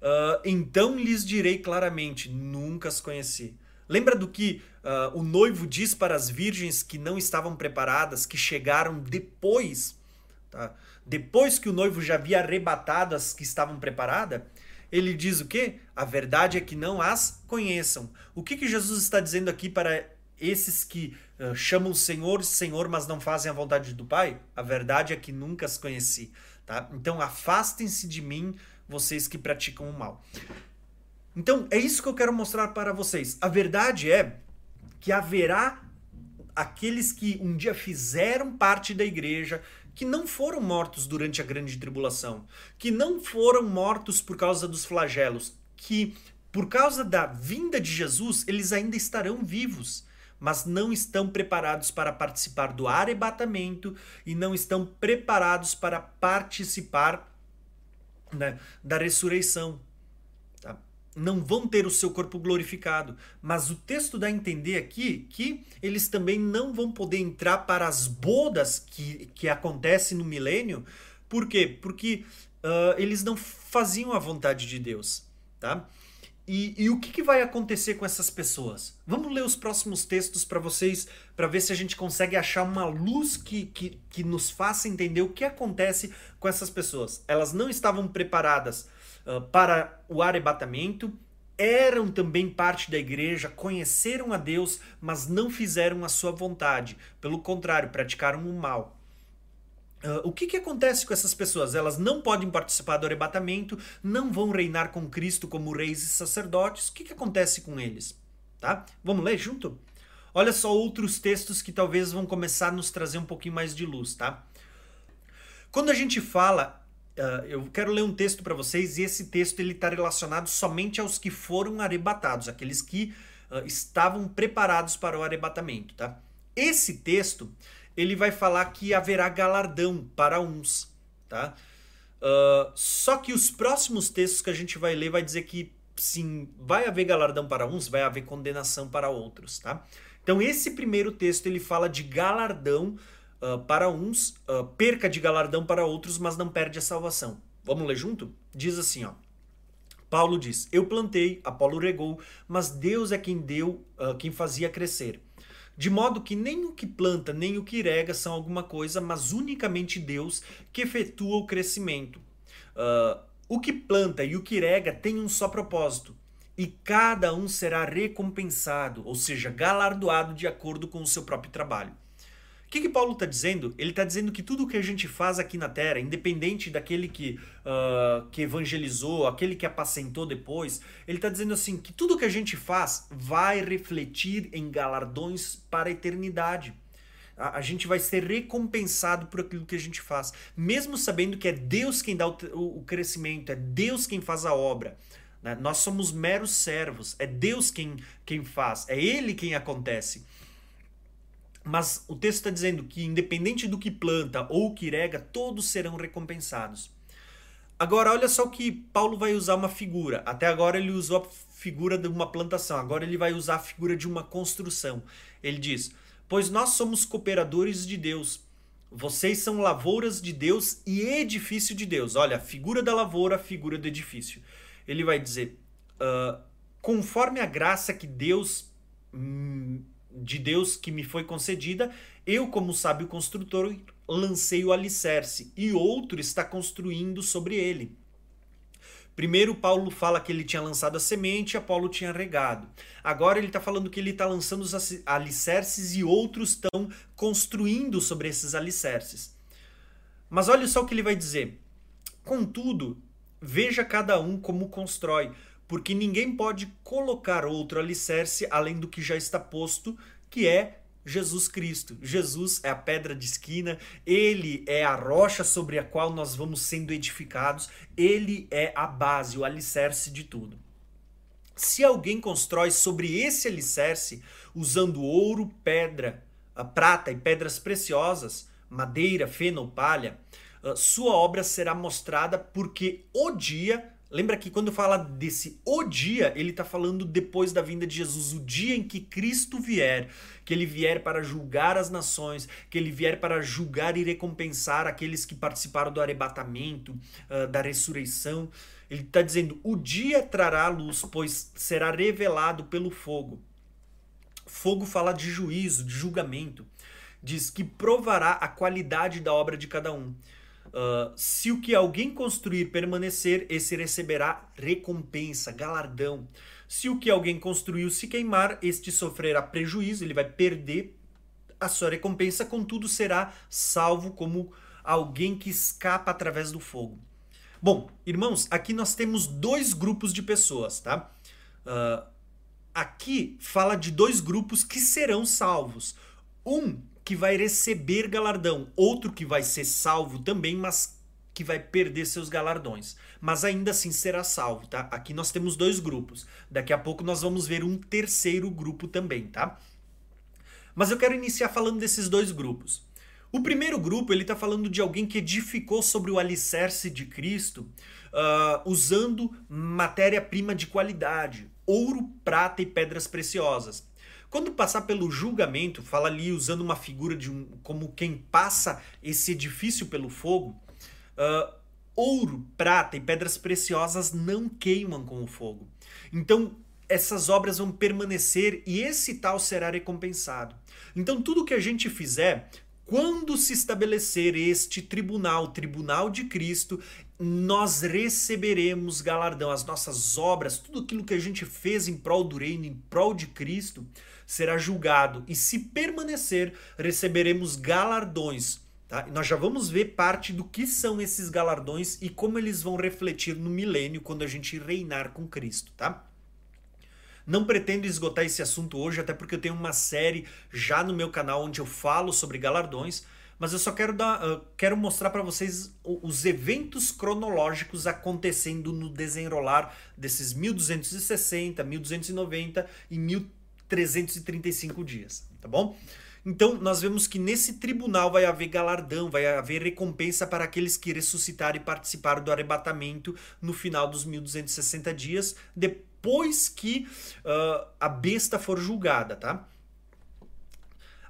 Uh, então lhes direi claramente: nunca as conheci. Lembra do que uh, o noivo diz para as virgens que não estavam preparadas, que chegaram depois? Tá? Depois que o noivo já havia arrebatado as que estavam preparadas? Ele diz o quê? A verdade é que não as conheçam. O que, que Jesus está dizendo aqui para esses que uh, chamam Senhor, Senhor, mas não fazem a vontade do Pai? A verdade é que nunca as conheci. Tá? Então afastem-se de mim, vocês que praticam o mal. Então é isso que eu quero mostrar para vocês. A verdade é que haverá aqueles que um dia fizeram parte da igreja, que não foram mortos durante a grande tribulação, que não foram mortos por causa dos flagelos, que por causa da vinda de Jesus eles ainda estarão vivos, mas não estão preparados para participar do arrebatamento e não estão preparados para participar né, da ressurreição não vão ter o seu corpo glorificado. Mas o texto dá a entender aqui que eles também não vão poder entrar para as bodas que, que acontecem no milênio. Por quê? Porque uh, eles não faziam a vontade de Deus. Tá? E, e o que, que, vai acontecer com essas pessoas? Vamos ler os próximos textos para vocês, para ver se a gente consegue achar uma luz que, que, que nos faça entender o que acontece com essas pessoas. Elas não estavam preparadas para o arrebatamento, eram também parte da igreja, conheceram a Deus, mas não fizeram a sua vontade. Pelo contrário, praticaram o mal. Uh, o que, que acontece com essas pessoas? Elas não podem participar do arrebatamento, não vão reinar com Cristo como reis e sacerdotes. O que, que acontece com eles? Tá? Vamos ler junto? Olha só outros textos que talvez vão começar a nos trazer um pouquinho mais de luz, tá? Quando a gente fala Uh, eu quero ler um texto para vocês e esse texto ele está relacionado somente aos que foram arrebatados, aqueles que uh, estavam preparados para o arrebatamento, tá? Esse texto ele vai falar que haverá galardão para uns, tá? Uh, só que os próximos textos que a gente vai ler vai dizer que sim, vai haver galardão para uns, vai haver condenação para outros, tá? Então esse primeiro texto ele fala de galardão uh, para uns, uh, perca de galardão para outros, mas não perde a salvação. Vamos ler junto? Diz assim, ó. Paulo diz: Eu plantei, Apolo regou, mas Deus é quem deu, quem fazia crescer. De modo que nem o que planta nem o que rega são alguma coisa, mas unicamente Deus que efetua o crescimento. Uh, o que planta e o que rega têm um só propósito, e cada um será recompensado, ou seja, galardoado de acordo com o seu próprio trabalho que, que Paulo está dizendo? Ele está dizendo que tudo o que a gente faz aqui na Terra, independente daquele que, uh, que evangelizou, aquele que apacentou depois, ele está dizendo assim que tudo que a gente faz vai refletir em galardões para a eternidade. A, a gente vai ser recompensado por aquilo que a gente faz, mesmo sabendo que é Deus quem dá o, o crescimento, é Deus quem faz a obra. Né? Nós somos meros servos, é Deus quem, quem faz, é Ele quem acontece. Mas o texto está dizendo que, independente do que planta ou que rega, todos serão recompensados. Agora, olha só que Paulo vai usar uma figura. Até agora ele usou a figura de uma plantação, agora ele vai usar a figura de uma construção. Ele diz: Pois nós somos cooperadores de Deus. Vocês são lavouras de Deus e edifício de Deus. Olha, a figura da lavoura, a figura do edifício. Ele vai dizer: uh, conforme a graça que Deus hum, de Deus que me foi concedida, eu, como sábio construtor, lancei o alicerce e outro está construindo sobre ele. Primeiro, Paulo fala que ele tinha lançado a semente Apolo tinha regado. Agora, ele está falando que ele está lançando os alicerces e outros estão construindo sobre esses alicerces. Mas olha só o que ele vai dizer. Contudo, veja cada um como constrói porque ninguém pode colocar outro alicerce além do que já está posto, que é Jesus Cristo. Jesus é a pedra de esquina, ele é a rocha sobre a qual nós vamos sendo edificados, ele é a base, o alicerce de tudo. Se alguém constrói sobre esse alicerce usando ouro, pedra, prata e pedras preciosas, madeira, feno ou palha, sua obra será mostrada porque o dia Lembra que quando fala desse o dia, ele está falando depois da vinda de Jesus, o dia em que Cristo vier, que ele vier para julgar as nações, que ele vier para julgar e recompensar aqueles que participaram do arrebatamento, uh, da ressurreição. Ele está dizendo: o dia trará luz, pois será revelado pelo fogo. Fogo fala de juízo, de julgamento. Diz que provará a qualidade da obra de cada um. Uh, se o que alguém construir permanecer, esse receberá recompensa, galardão. Se o que alguém construiu se queimar, este sofrerá prejuízo, ele vai perder a sua recompensa, contudo será salvo como alguém que escapa através do fogo. Bom, irmãos, aqui nós temos dois grupos de pessoas, tá? Uh, aqui fala de dois grupos que serão salvos. Um que vai receber galardão, outro que vai ser salvo também, mas que vai perder seus galardões, mas ainda assim será salvo, tá? Aqui nós temos dois grupos. Daqui a pouco nós vamos ver um terceiro grupo também, tá? Mas eu quero iniciar falando desses dois grupos. O primeiro grupo ele está falando de alguém que edificou sobre o alicerce de Cristo, uh, usando matéria-prima de qualidade, ouro, prata e pedras preciosas. Quando passar pelo julgamento, fala ali usando uma figura de um, como quem passa esse edifício pelo fogo, uh, ouro, prata e pedras preciosas não queimam com o fogo. Então, essas obras vão permanecer e esse tal será recompensado. Então, tudo que a gente fizer, quando se estabelecer este tribunal, tribunal de Cristo, nós receberemos galardão. As nossas obras, tudo aquilo que a gente fez em prol do reino, em prol de Cristo, será julgado e se permanecer, receberemos galardões. Tá? Nós já vamos ver parte do que são esses galardões e como eles vão refletir no milênio quando a gente reinar com Cristo, tá? Não pretendo esgotar esse assunto hoje, até porque eu tenho uma série já no meu canal onde eu falo sobre galardões, mas eu só quero dar, uh, quero mostrar para vocês os eventos cronológicos acontecendo no desenrolar desses 1260, 1290 e 1300 335 dias, tá bom? Então, nós vemos que nesse tribunal vai haver galardão, vai haver recompensa para aqueles que ressuscitaram e participaram do arrebatamento no final dos 1260 dias, depois que uh, a besta for julgada, tá?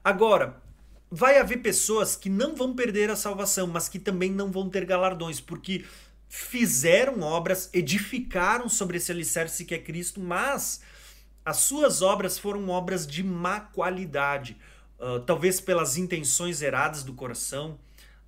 Agora, vai haver pessoas que não vão perder a salvação, mas que também não vão ter galardões, porque fizeram obras, edificaram sobre esse alicerce que é Cristo, mas as suas obras foram obras de má qualidade uh, talvez pelas intenções erradas do coração.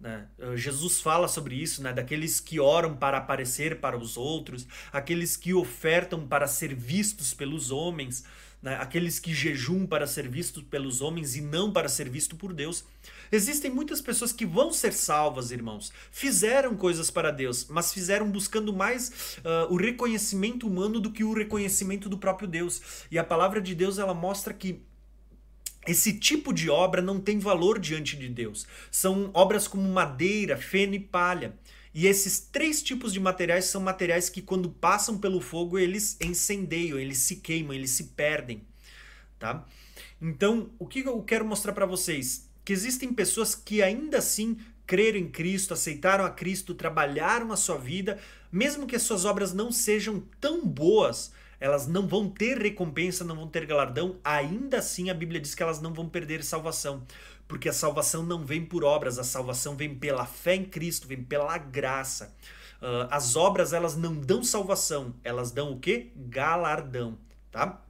Né? Uh, Jesus fala sobre isso, né? daqueles que oram para aparecer para os outros, aqueles que ofertam para ser vistos pelos homens, né? aqueles que jejuam para ser vistos pelos homens e não para ser visto por Deus. Existem muitas pessoas que vão ser salvas, irmãos. Fizeram coisas para Deus, mas fizeram buscando mais uh, o reconhecimento humano do que o reconhecimento do próprio Deus. E a palavra de Deus ela mostra que esse tipo de obra não tem valor diante de Deus. São obras como madeira, feno e palha. E esses três tipos de materiais são materiais que, quando passam pelo fogo, eles incendeiam, eles se queimam, eles se perdem. Tá? Então, o que eu quero mostrar para vocês? Que existem pessoas que ainda assim creram em Cristo, aceitaram a Cristo, trabalharam a sua vida, mesmo que as suas obras não sejam tão boas, elas não vão ter recompensa, não vão ter galardão, ainda assim a Bíblia diz que elas não vão perder salvação. Porque a salvação não vem por obras, a salvação vem pela fé em Cristo, vem pela graça. Uh, as obras elas não dão salvação, elas dão o que? Galardão, tá?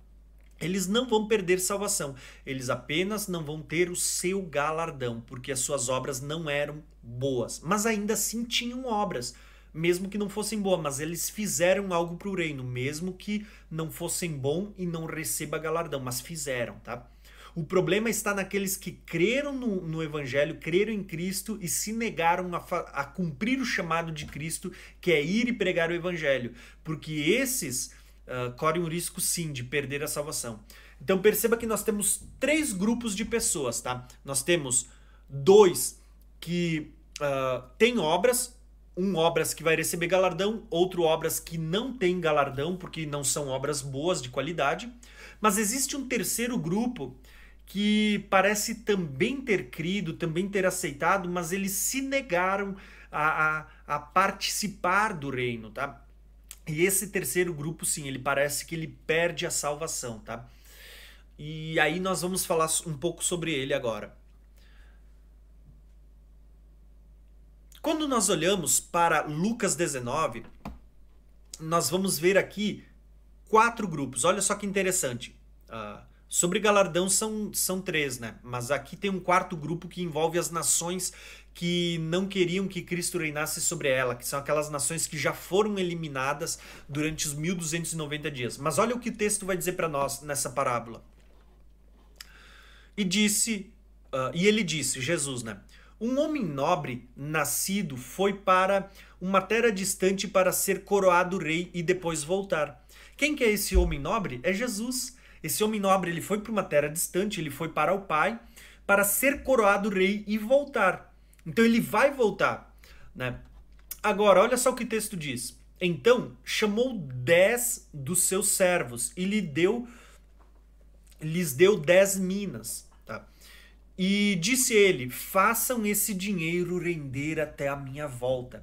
Eles não vão perder salvação, eles apenas não vão ter o seu galardão, porque as suas obras não eram boas, mas ainda assim tinham obras mesmo que não fossem boas, mas eles fizeram algo para o reino, mesmo que não fossem bom e não receba galardão, mas fizeram, tá? O problema está naqueles que creram no, no Evangelho, creram em Cristo e se negaram a, a, cumprir o chamado de Cristo, que é ir e pregar o Evangelho. Porque esses uh, correm o risco, sim, de perder a salvação. Então perceba que nós temos três grupos de pessoas, tá? Nós temos dois que uh, têm obras, um obras que vai receber galardão, outro obras que não tem galardão, porque não são obras boas de qualidade. Mas existe um terceiro grupo que parece também ter crido, também ter aceitado, mas eles se negaram a, a, a participar do reino, tá? E esse terceiro grupo, sim, ele parece que ele perde a salvação, tá? E aí nós vamos falar um pouco sobre ele agora. Quando nós olhamos para Lucas 19, nós vamos ver aqui quatro grupos. Olha só que interessante. Uh, sobre galardão são, são três, né? Mas aqui tem um quarto grupo que envolve as nações que não queriam que Cristo reinasse sobre ela, que são aquelas nações que já foram eliminadas durante os 1290 dias. Mas olha o que o texto vai dizer para nós nessa parábola. E disse, uh, e ele disse, Jesus, né? Um homem nobre nascido foi para uma terra distante para ser coroado rei e depois voltar. Quem que é esse homem nobre? É Jesus. Esse homem nobre ele foi para uma terra distante, ele foi para o Pai para ser coroado rei e voltar. Então ele vai voltar, né? Agora, olha só o que o texto diz. Então chamou dez dos seus servos e lhe deu, lhes deu dez minas. E disse ele: façam esse dinheiro render até a minha volta.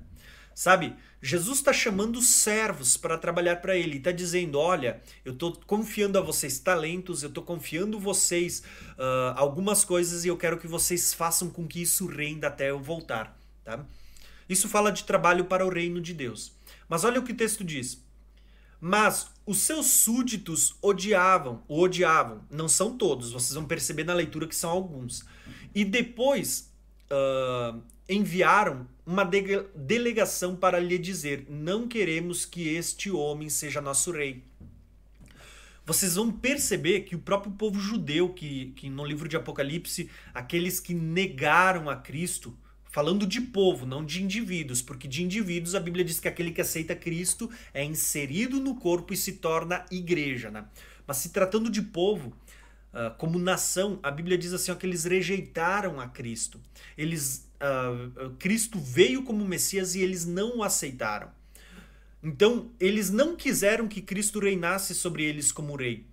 Sabe, Jesus está chamando servos para trabalhar para ele. Está dizendo: olha, eu estou confiando a vocês talentos, eu estou confiando vocês uh, algumas coisas e eu quero que vocês façam com que isso renda até eu voltar. Tá? Isso fala de trabalho para o reino de Deus. Mas olha o que o texto diz. Mas os seus súditos odiavam, o odiavam. Não são todos, vocês vão perceber na leitura que são alguns. E depois uh, enviaram uma de delegação para lhe dizer: Não queremos que este homem seja nosso rei. Vocês vão perceber que o próprio povo judeu, que, que no livro de Apocalipse, aqueles que negaram a Cristo, Falando de povo, não de indivíduos, porque de indivíduos a Bíblia diz que aquele que aceita Cristo é inserido no corpo e se torna igreja. Né? Mas se tratando de povo, uh, como nação, a Bíblia diz assim ó, que eles rejeitaram a Cristo. Eles, uh, Cristo veio como Messias e eles não o aceitaram. Então, eles não quiseram que Cristo reinasse sobre eles como rei.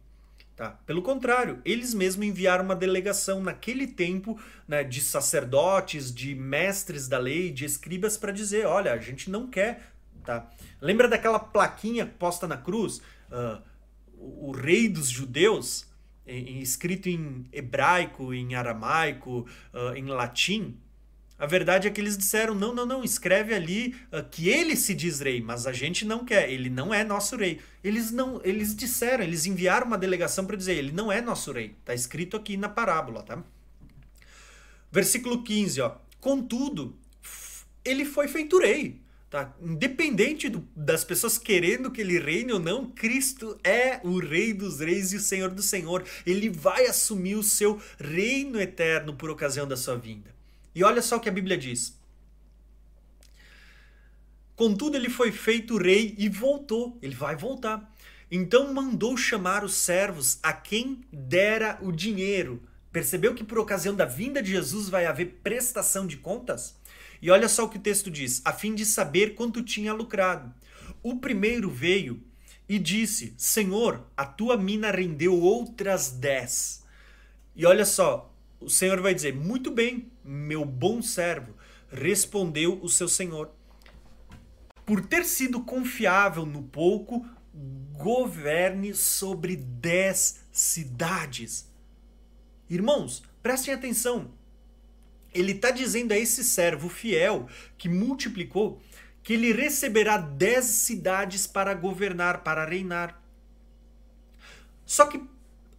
Tá? Pelo contrário, eles mesmos enviaram uma delegação naquele tempo né, de sacerdotes, de mestres da lei, de escribas para dizer: olha, a gente não quer. Tá? Lembra daquela plaquinha posta na cruz? Uh, o, rei dos judeus, em, escrito em hebraico, em aramaico, uh, em latim? A verdade é que eles disseram: não, não, não, escreve ali uh, que ele se diz rei, mas a gente não quer, ele não é nosso rei. Eles não, eles disseram, eles enviaram uma delegação para dizer: ele não é nosso rei. Está escrito aqui na parábola, tá? Versículo 15, ó. Contudo, ele foi feito rei. Tá? Independente do, das pessoas querendo que ele reine ou não, Cristo é o Rei dos Reis e o Senhor do Senhor. Ele vai assumir o seu reino eterno por ocasião da sua vinda. E olha só o que a Bíblia diz. Contudo, ele foi feito rei e voltou. Ele vai voltar. Então mandou chamar os servos a quem dera o dinheiro. Percebeu que por ocasião da vinda de Jesus vai haver prestação de contas? E olha só o que o texto diz: a fim de saber quanto tinha lucrado. O primeiro veio e disse: Senhor, a tua mina rendeu outras dez. E olha só, o Senhor vai dizer: Muito bem, meu bom servo, respondeu o seu senhor. Por ter sido confiável no pouco, governe sobre dez cidades. Irmãos, prestem atenção. Ele está dizendo a esse servo fiel que multiplicou que ele receberá dez cidades para governar, para reinar. Só que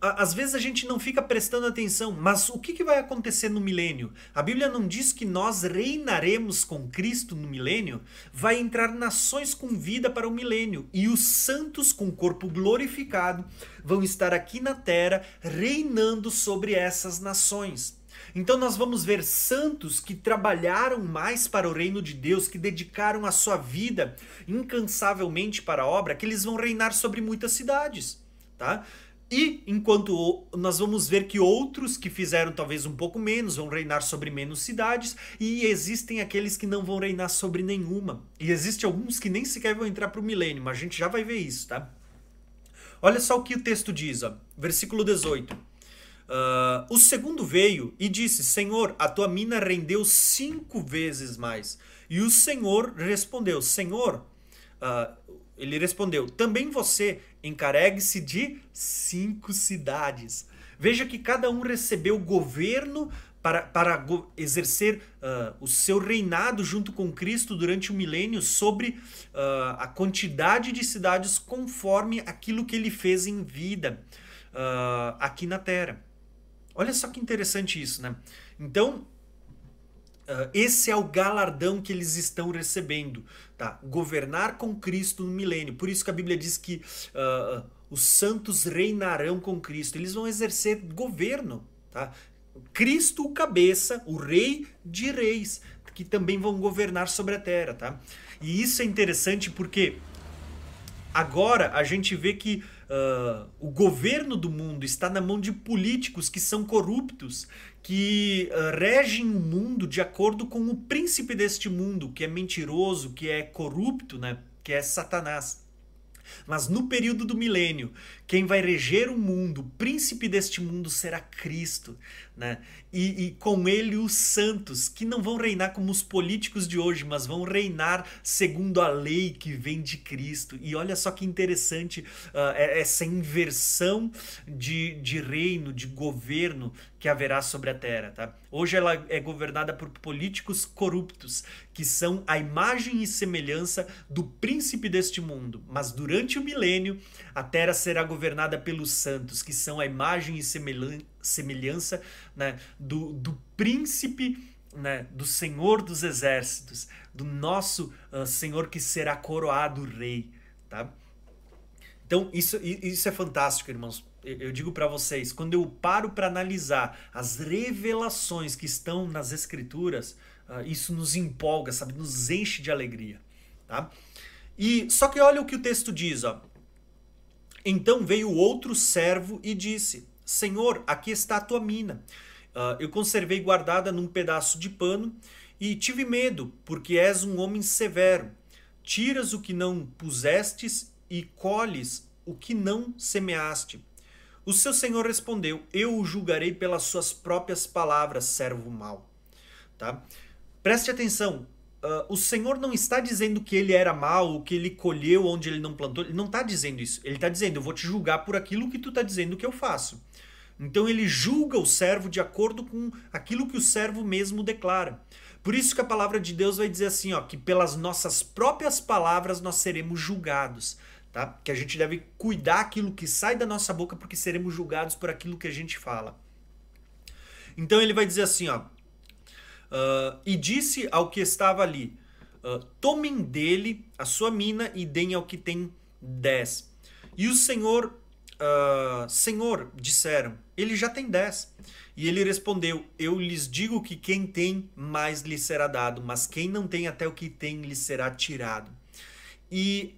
às vezes a gente não fica prestando atenção, mas o que, que vai acontecer no milênio? A Bíblia não diz que nós reinaremos com Cristo no milênio? Vai entrar nações com vida para o milênio e os santos com corpo glorificado vão estar aqui na terra reinando sobre essas nações. Então nós vamos ver santos que trabalharam mais para o reino de Deus, que dedicaram a sua vida incansavelmente para a obra, que eles vão reinar sobre muitas cidades, tá? E enquanto nós vamos ver que outros que fizeram talvez um pouco menos vão reinar sobre menos cidades, e existem aqueles que não vão reinar sobre nenhuma. E existem alguns que nem sequer vão entrar para o milênio, mas a gente já vai ver isso, tá? Olha só o que o texto diz, ó, versículo 18. Uh, ah, o segundo veio e disse: Senhor, a tua mina rendeu cinco vezes mais. E o Senhor respondeu: Senhor, uh, ele respondeu: Também você encarregue-se de cinco cidades. Veja que cada um recebeu governo para, para exercer uh, o seu reinado junto com Cristo durante o milênio sobre uh, a quantidade de cidades conforme aquilo que ele fez em vida uh, aqui na terra. Olha só que interessante isso, né? Então, esse é o galardão que eles estão recebendo, tá? Governar com Cristo no milênio. Por isso que a Bíblia diz que uh, os santos reinarão com Cristo. Eles vão exercer governo, tá? Cristo, o cabeça, o rei de reis, que também vão governar sobre a terra, tá? E isso é interessante porque agora a gente vê que uh, o governo do mundo está na mão de políticos que são corruptos, que uh, regem o mundo de acordo com o príncipe deste mundo, que é mentiroso, que é corrupto, né? que é Satanás. Mas no período do milênio, quem vai reger o mundo, o príncipe deste mundo será Cristo, né? E, e, com ele os santos, que não vão reinar como os políticos de hoje, mas vão reinar segundo a lei que vem de Cristo. E olha só que interessante uh, essa inversão de, de reino, de governo que haverá sobre a terra. Tá? Hoje ela é governada por políticos corruptos, que são a imagem e semelhança do príncipe deste mundo. Mas durante o milênio, a terra será governada pelos santos, que são a imagem e semelhança né, do, do príncipe, né, do Senhor dos exércitos, do nosso uh, Senhor que será coroado rei. Tá? Então, isso, isso é fantástico, irmãos. Eu digo para vocês, quando eu paro para analisar as revelações que estão nas Escrituras, uh, isso nos empolga, sabe? Nos enche de alegria. Tá? E só que olha o que o texto diz, ó. Então veio outro servo e disse: Senhor, aqui está a tua mina. Uh, eu conservei guardada num pedaço de pano e tive medo, porque és um homem severo. Tiras o que não pusestes e colhes o que não semeaste. O seu senhor respondeu: Eu o julgarei pelas suas próprias palavras, servo mau. Tá? Preste atenção. Uh, o Senhor não está dizendo que ele era mau, que ele colheu onde ele não plantou. Ele não está dizendo isso. Ele está dizendo: Eu vou te julgar por aquilo que tu está dizendo que eu faço. Então ele julga o servo de acordo com aquilo que o servo mesmo declara. Por isso que a palavra de Deus vai dizer assim, ó, que pelas nossas próprias palavras nós seremos julgados, tá? Que a gente deve cuidar aquilo que sai da nossa boca porque seremos julgados por aquilo que a gente fala. Então ele vai dizer assim, ó, uh, e disse ao que estava ali, uh, tomem dele a sua mina e deem ao que tem dez. E o Senhor uh, Senhor, disseram, ele já tem dez. E ele respondeu: Eu lhes digo que quem tem, mais lhe será dado, mas quem não tem, até o que tem, lhe será tirado. E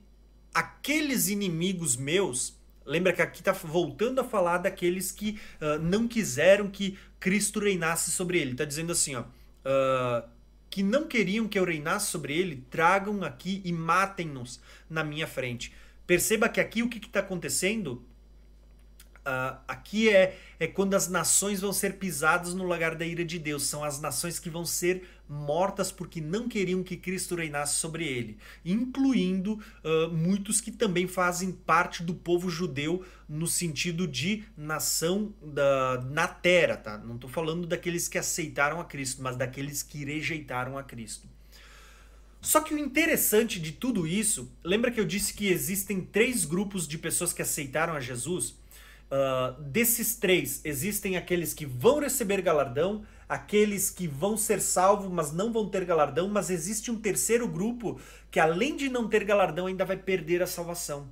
aqueles inimigos meus, lembra que aqui está voltando a falar daqueles que uh, não quiseram que Cristo reinasse sobre ele. Está dizendo assim, ó. Uh, que não queriam que eu reinasse sobre ele, tragam aqui e matem-nos na minha frente. Perceba que aqui o que está acontecendo Uh, aqui é, é quando as nações vão ser pisadas no lugar da ira de Deus. São as nações que vão ser mortas porque não queriam que Cristo reinasse sobre ele, incluindo uh, muitos que também fazem parte do povo judeu no sentido de nação da, na terra, tá? Não estou falando daqueles que aceitaram a Cristo, mas daqueles que rejeitaram a Cristo. Só que o interessante de tudo isso, lembra que eu disse que existem três grupos de pessoas que aceitaram a Jesus? Uh, desses três, existem aqueles que vão receber galardão, aqueles que vão ser salvos, mas não vão ter galardão, mas existe um terceiro grupo que, além de não ter galardão, ainda vai perder a salvação.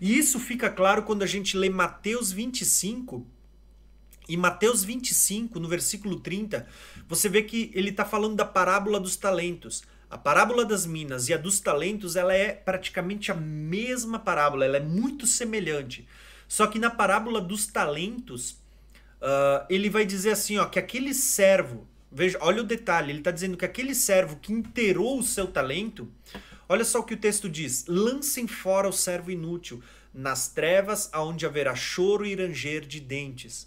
E isso fica claro quando a gente lê Mateus 25. E Mateus 25, no versículo 30, você vê que ele está falando da parábola dos talentos. A parábola das minas e a dos talentos, ela é praticamente a mesma parábola, ela é muito semelhante. Só que na parábola dos talentos, uh, ele vai dizer assim, ó, que aquele servo, veja, olha o detalhe, ele está dizendo que aquele servo que inteirou o seu talento, olha só o que o texto diz: lancem fora o servo inútil, nas trevas aonde haverá choro e ranger de dentes.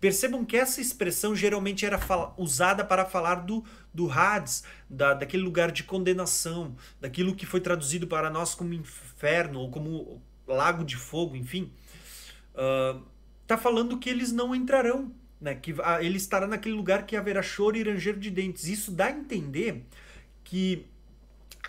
Percebam que essa expressão geralmente era usada para falar do, do Hades, da, daquele lugar de condenação, daquilo que foi traduzido para nós como inferno ou como lago de fogo, enfim está ah, falando que eles não entrarão, né? que uh, ele estará naquele lugar que haverá choro e ranger de dentes. Isso dá a entender que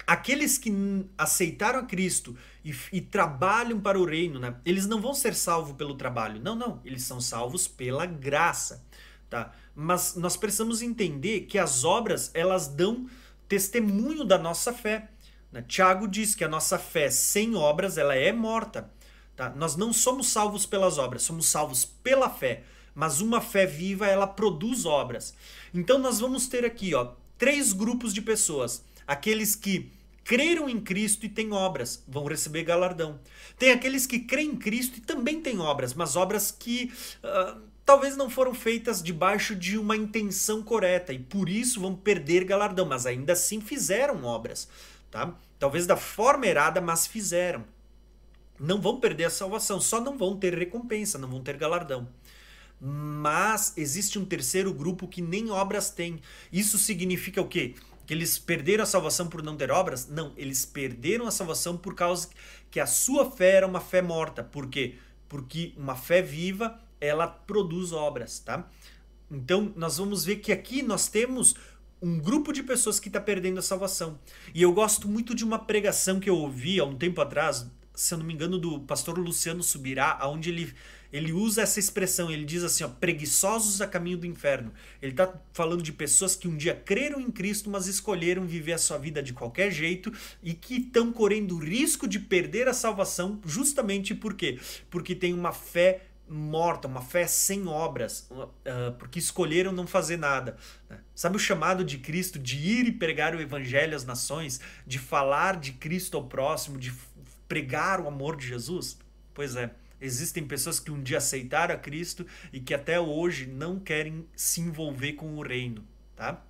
aqueles que aceitaram a Cristo e, e, trabalham para o reino, né? eles não vão ser salvos pelo trabalho. Não, não. Eles são salvos pela graça. Tá? Mas nós precisamos entender que as obras elas dão testemunho da nossa fé. Né? Tiago diz que a nossa fé sem obras ela é morta. Tá? Nós não somos salvos pelas obras, somos salvos pela fé. Mas uma fé viva, ela produz obras. Então nós vamos ter aqui ó, três grupos de pessoas. Aqueles que creram em Cristo e têm obras, vão receber galardão. Tem aqueles que creem em Cristo e também têm obras, mas obras que uh, talvez não foram feitas debaixo de uma intenção correta e por isso vão perder galardão, mas ainda assim fizeram obras. Tá? Talvez da forma errada, mas fizeram não vão perder a salvação, só não vão ter recompensa, não vão ter galardão. Mas existe um terceiro grupo que nem obras tem. Isso significa o quê? Que eles perderam a salvação por não ter obras? Não, eles perderam a salvação por causa que a sua fé era uma fé morta. Por quê? Porque uma fé viva, ela produz obras, tá? Então, nós vamos ver que aqui nós temos um grupo de pessoas que está perdendo a salvação. E eu gosto muito de uma pregação que eu ouvi há um tempo atrás, se eu não me engano, do pastor Luciano Subirá, onde ele, ele usa essa expressão, ele diz assim, ó, preguiçosos a caminho do inferno. Ele está falando de pessoas que um dia creram em Cristo, mas escolheram viver a sua vida de qualquer jeito e que estão correndo o risco de perder a salvação justamente por quê? Porque tem uma fé morta, uma fé sem obras, uh, porque escolheram não fazer nada. Né? Sabe o chamado de Cristo de ir e pregar o evangelho às nações, de falar de Cristo ao próximo, de pregar o amor de Jesus? Pois é, existem pessoas que um dia aceitaram a Cristo e que até hoje não querem se envolver com o reino, tá?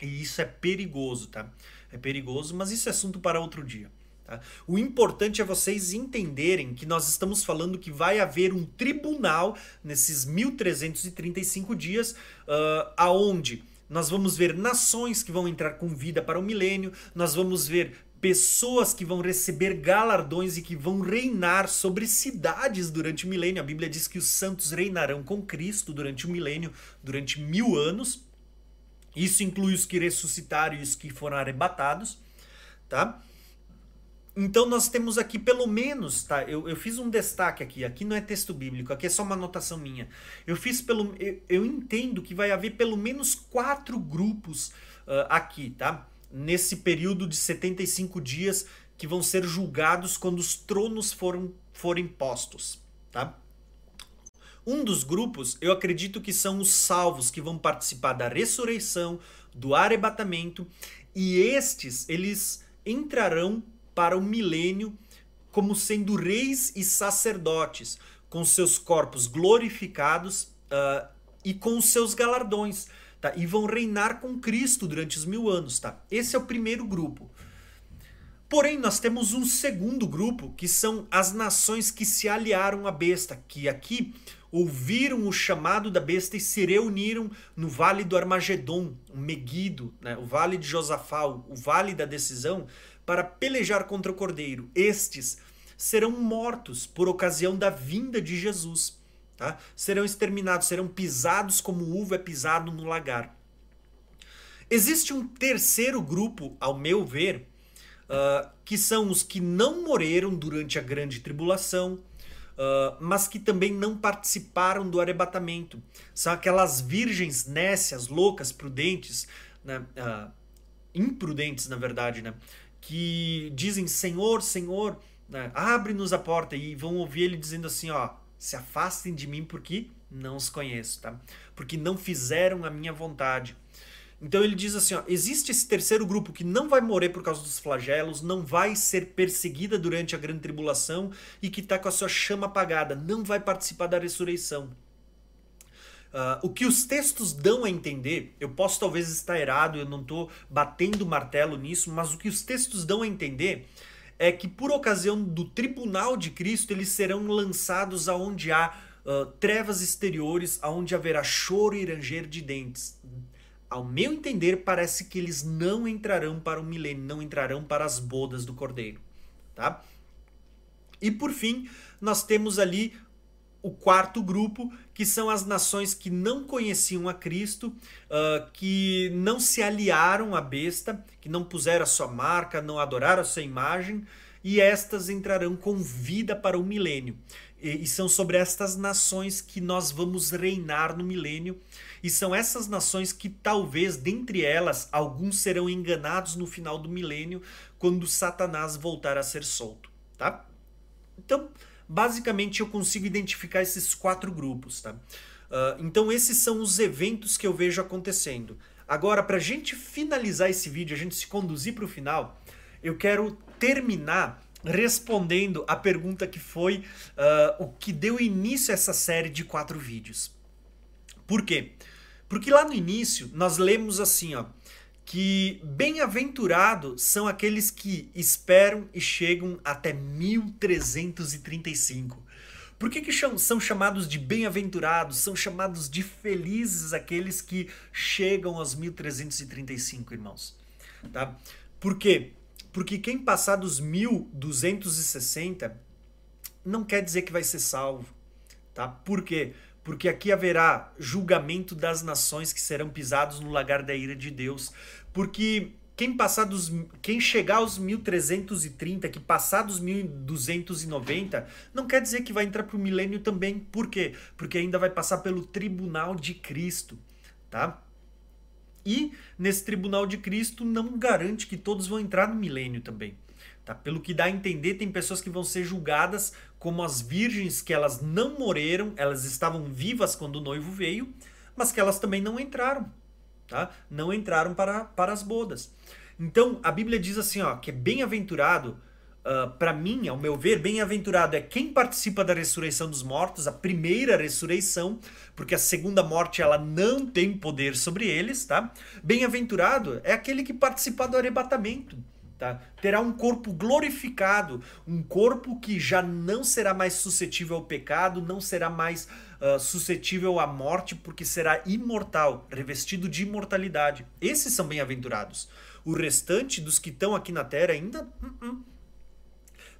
E isso é perigoso, tá? É perigoso, mas isso é assunto para outro dia. Tá? O importante é vocês entenderem que nós estamos falando que vai haver um tribunal nesses 1335 dias, uh, aonde nós vamos ver nações que vão entrar com vida para o milênio, nós vamos ver pessoas que vão receber galardões e que vão reinar sobre cidades durante o milênio. A Bíblia diz que os santos reinarão com Cristo durante o milênio, durante mil anos. Isso inclui os que ressuscitaram e os que foram arrebatados, tá? Então nós temos aqui pelo menos, tá? Eu, eu fiz um destaque aqui, aqui não é texto bíblico, aqui é só uma anotação minha. Eu fiz pelo. Eu, eu entendo que vai haver pelo menos quatro grupos uh, aqui, tá? Nesse período de 75 dias que vão ser julgados quando os tronos foram, forem postos, tá? Um dos grupos, eu acredito que são os salvos que vão participar da ressurreição, do arrebatamento, e estes, eles entrarão para o milênio como sendo reis e sacerdotes, com seus corpos glorificados uh, e com seus galardões, tá? E vão reinar com Cristo durante os mil anos, tá? Esse é o primeiro grupo. Porém, nós temos um segundo grupo, que são as nações que se aliaram à besta, que aqui ouviram o chamado da besta e se reuniram no vale do Armagedon, o Meguido, né? o vale de Josafá, o vale da decisão, para pelejar contra o cordeiro. Estes serão mortos por ocasião da vinda de Jesus. Tá? Serão exterminados, serão pisados como uva é pisado no lagar. Existe um terceiro grupo, ao meu ver, uh, que são os que não morreram durante a grande tribulação, uh, mas que também não participaram do arrebatamento. São aquelas virgens nécias, loucas, prudentes, né? Uh, imprudentes, na verdade, né? que dizem Senhor, Senhor, né? abre-nos a porta e vão ouvir ele dizendo assim, ó, se afastem de mim porque não os conheço, tá? Porque não fizeram a minha vontade. Então ele diz assim, ó, existe esse terceiro grupo que não vai morrer por causa dos flagelos, não vai ser perseguida durante a grande tribulação e que está com a sua chama apagada, não vai participar da ressurreição. Uh, o que os textos dão a entender, eu posso talvez estar errado, eu não estou batendo martelo nisso, mas o que os textos dão a entender é que por ocasião do tribunal de Cristo eles serão lançados aonde há uh, trevas exteriores, aonde haverá choro e ranger de dentes. Ao meu entender, parece que eles não entrarão para o milênio, não entrarão para as bodas do Cordeiro, tá? E por fim, nós temos ali o quarto grupo, que são as nações que não conheciam a Cristo, uh, que não se aliaram à besta, que não puseram a sua marca, não adoraram a sua imagem, e estas entrarão com vida para o milênio. E, e são sobre estas nações que nós vamos reinar no milênio, e são essas nações que talvez, dentre elas, alguns serão enganados no final do milênio, quando Satanás voltar a ser solto, tá? Então, basicamente eu consigo identificar esses quatro grupos. Tá? Uh, então esses são os eventos que eu vejo acontecendo. Agora, para a gente finalizar esse vídeo, a gente se conduzir para o final, eu quero terminar respondendo a pergunta que foi uh, o que deu início a essa série de quatro vídeos. Por quê? Porque lá no início nós lemos assim, ó, que bem-aventurados são aqueles que esperam e chegam até 1335. Por que, que são chamados de bem-aventurados? São chamados de felizes aqueles que chegam aos 1335, irmãos. Tá? Por quê? Porque quem passar dos 1260 não quer dizer que vai ser salvo. Tá? Por quê? porque aqui haverá julgamento das nações que serão pisados no lagar da ira de Deus. Porque quem passar dos, quem chegar aos 1330, que passar dos 1290, não quer dizer que vai entrar para o milênio também. Por quê? Porque ainda vai passar pelo tribunal de Cristo, tá? E nesse tribunal de Cristo não garante que todos vão entrar no milênio também. Tá? Pelo que dá a entender, tem pessoas que vão ser julgadas como as virgens que elas não morreram, elas estavam vivas quando o noivo veio, mas que elas também não entraram, tá? Não entraram para, para as bodas. Então, a Bíblia diz assim, ó, que é bem-aventurado, uh, para mim, ao meu ver, bem-aventurado é quem participa da ressurreição dos mortos, a primeira ressurreição, porque a segunda morte ela não tem poder sobre eles, tá? Bem-aventurado é aquele que participa do arrebatamento, Tá? Terá um corpo glorificado, um corpo que já não será mais suscetível ao pecado, não será mais uh, suscetível à morte, porque será imortal, revestido de imortalidade. Esses são bem-aventurados. O restante dos que estão aqui na terra ainda. Uh -uh.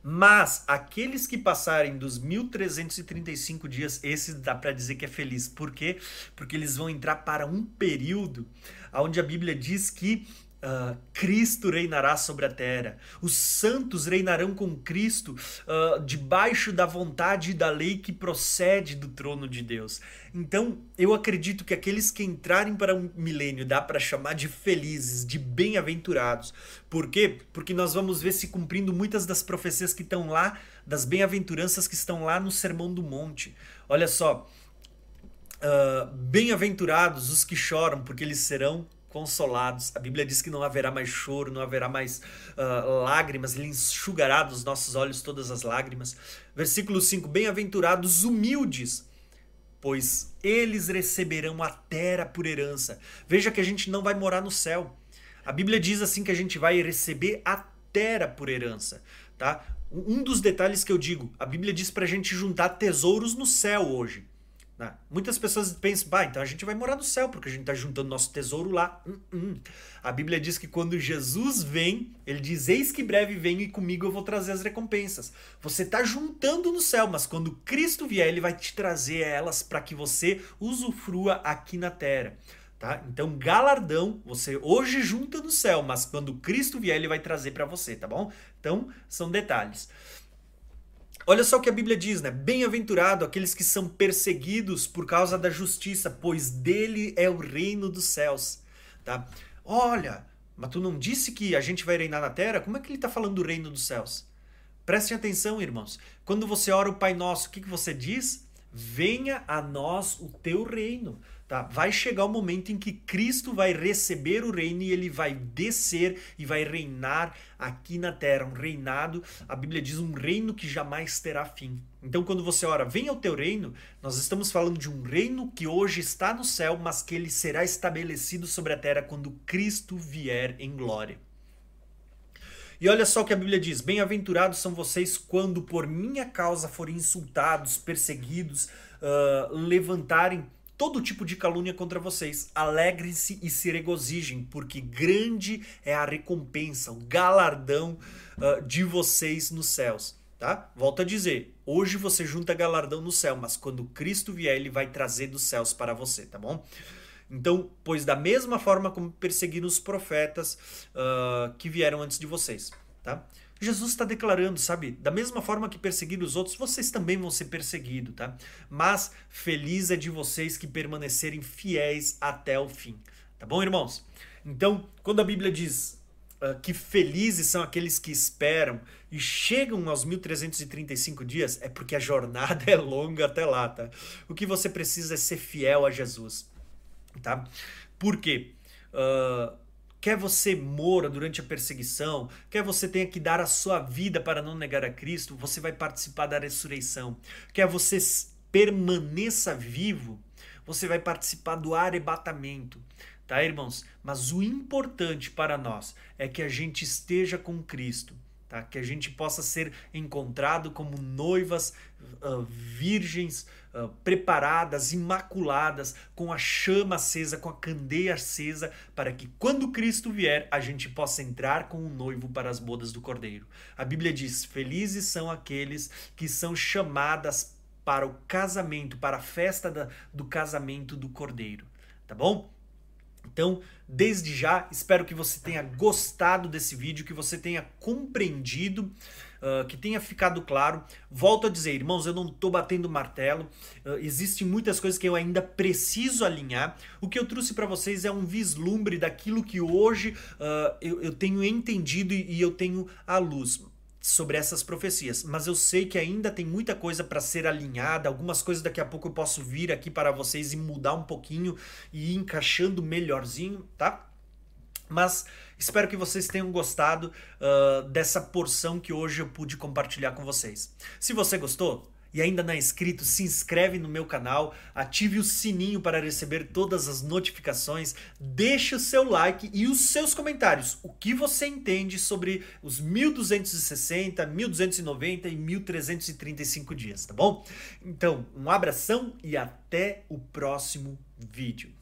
Mas aqueles que passarem dos 1335 dias, esses dá para dizer que é feliz. Por quê? Porque eles vão entrar para um período onde a Bíblia diz que Uh, Cristo reinará sobre a terra. Os santos reinarão com Cristo uh, debaixo da vontade e da lei que procede do trono de Deus. Então, eu acredito que aqueles que entrarem para um milênio dá para chamar de felizes, de bem-aventurados. Por quê? Porque nós vamos ver se cumprindo muitas das profecias que estão lá, das bem-aventuranças que estão lá no Sermão do Monte. Olha só. Uh, bem-aventurados os que choram, porque eles serão consolados. A Bíblia diz que não haverá mais choro, não haverá mais uh, lágrimas, ele enxugará dos nossos olhos todas as lágrimas. Versículo 5: Bem-aventurados humildes, pois eles receberão a terra por herança. Veja que a gente não vai morar no céu. A Bíblia diz assim que a gente vai receber a terra por herança, tá? Um dos detalhes que eu digo, a Bíblia diz para a gente juntar tesouros no céu hoje. Né? Muitas pessoas pensam, bah, então a gente vai morar no céu, porque a gente está juntando nosso tesouro lá. Uh -uh. A Bíblia diz que quando Jesus vem, ele diz: Eis que breve venho e comigo eu vou trazer as recompensas. Você está juntando no céu, mas quando Cristo vier, ele vai te trazer elas para que você usufrua aqui na terra. Tá? Então, galardão, você hoje junta no céu, mas quando Cristo vier, ele vai trazer para você, tá bom? Então, são detalhes. Olha só o que a Bíblia diz, né? Bem-aventurado aqueles que são perseguidos por causa da justiça, pois dele é o reino dos céus, tá? Olha, mas tu não disse que a gente vai reinar na terra? Como é que ele está falando do reino dos céus? Prestem atenção, irmãos. Quando você ora o Pai Nosso, o que, que você diz? Venha a nós o teu reino. Tá? Vai chegar o momento em que Cristo vai receber o reino e ele vai descer e vai reinar aqui na terra. Um reinado, a Bíblia diz, um reino que jamais terá fim. Então, quando você ora, venha o teu reino, nós estamos falando de um reino que hoje está no céu, mas que ele será estabelecido sobre a terra quando Cristo vier em glória. E olha só o que a Bíblia diz: Bem-aventurados são vocês quando por minha causa forem insultados, perseguidos, uh, levantarem todo tipo de calúnia contra vocês. Alegrem-se e se regozijem, porque grande é a recompensa, o galardão uh, de vocês nos céus. Tá? Volto a dizer, hoje você junta galardão no céu, mas quando Cristo vier, ele vai trazer dos céus para você, tá bom? Então, pois da mesma forma como perseguiram os profetas uh, que vieram antes de vocês, tá? Jesus está declarando, sabe? Da mesma forma que perseguiram os outros, vocês também vão ser perseguidos, tá? Mas feliz é de vocês que permanecerem fiéis até o fim. Tá bom, irmãos? Então, quando a Bíblia diz uh, que felizes são aqueles que esperam e chegam aos 1335 dias, é porque a jornada é longa até lá, tá? O que você precisa é ser fiel a Jesus, tá? Por quê? Uh, quer você mora durante a perseguição, quer você tenha que dar a sua vida para não negar a Cristo, você vai participar da ressurreição. Quer você permaneça vivo, você vai participar do arrebatamento. Tá, irmãos? Mas o importante para nós é que a gente esteja com Cristo. Tá? Que a gente possa ser encontrado como noivas uh, virgens, uh, preparadas, imaculadas, com a chama acesa, com a candeia acesa, para que quando Cristo vier, a gente possa entrar com o noivo para as bodas do Cordeiro. A Bíblia diz: Felizes são aqueles que são chamadas para o casamento, para a festa da, do casamento do Cordeiro. Tá bom? Então, desde já, espero que você tenha gostado desse vídeo, que você tenha compreendido uh, que tenha ficado claro. Volto a dizer, irmãos, eu não estou batendo martelo, uh, existem muitas coisas que eu ainda preciso alinhar. O que eu trouxe para vocês é um vislumbre daquilo que hoje uh, eu, eu, tenho entendido e, e eu tenho à luz sobre essas profecias, mas eu sei que ainda tem muita coisa para ser alinhada, algumas coisas daqui a pouco eu posso vir aqui para vocês e mudar um pouquinho e ir encaixando melhorzinho, tá? Mas espero que vocês tenham gostado uh, dessa porção que hoje eu pude compartilhar com vocês. Se você gostou, e ainda não é inscrito, se inscreve no meu canal, ative o sininho para receber todas as notificações, deixe o seu like e os seus comentários. O que você entende sobre os 1260, 1290 e 1335 dias, tá bom? Então, um abração e até o próximo vídeo.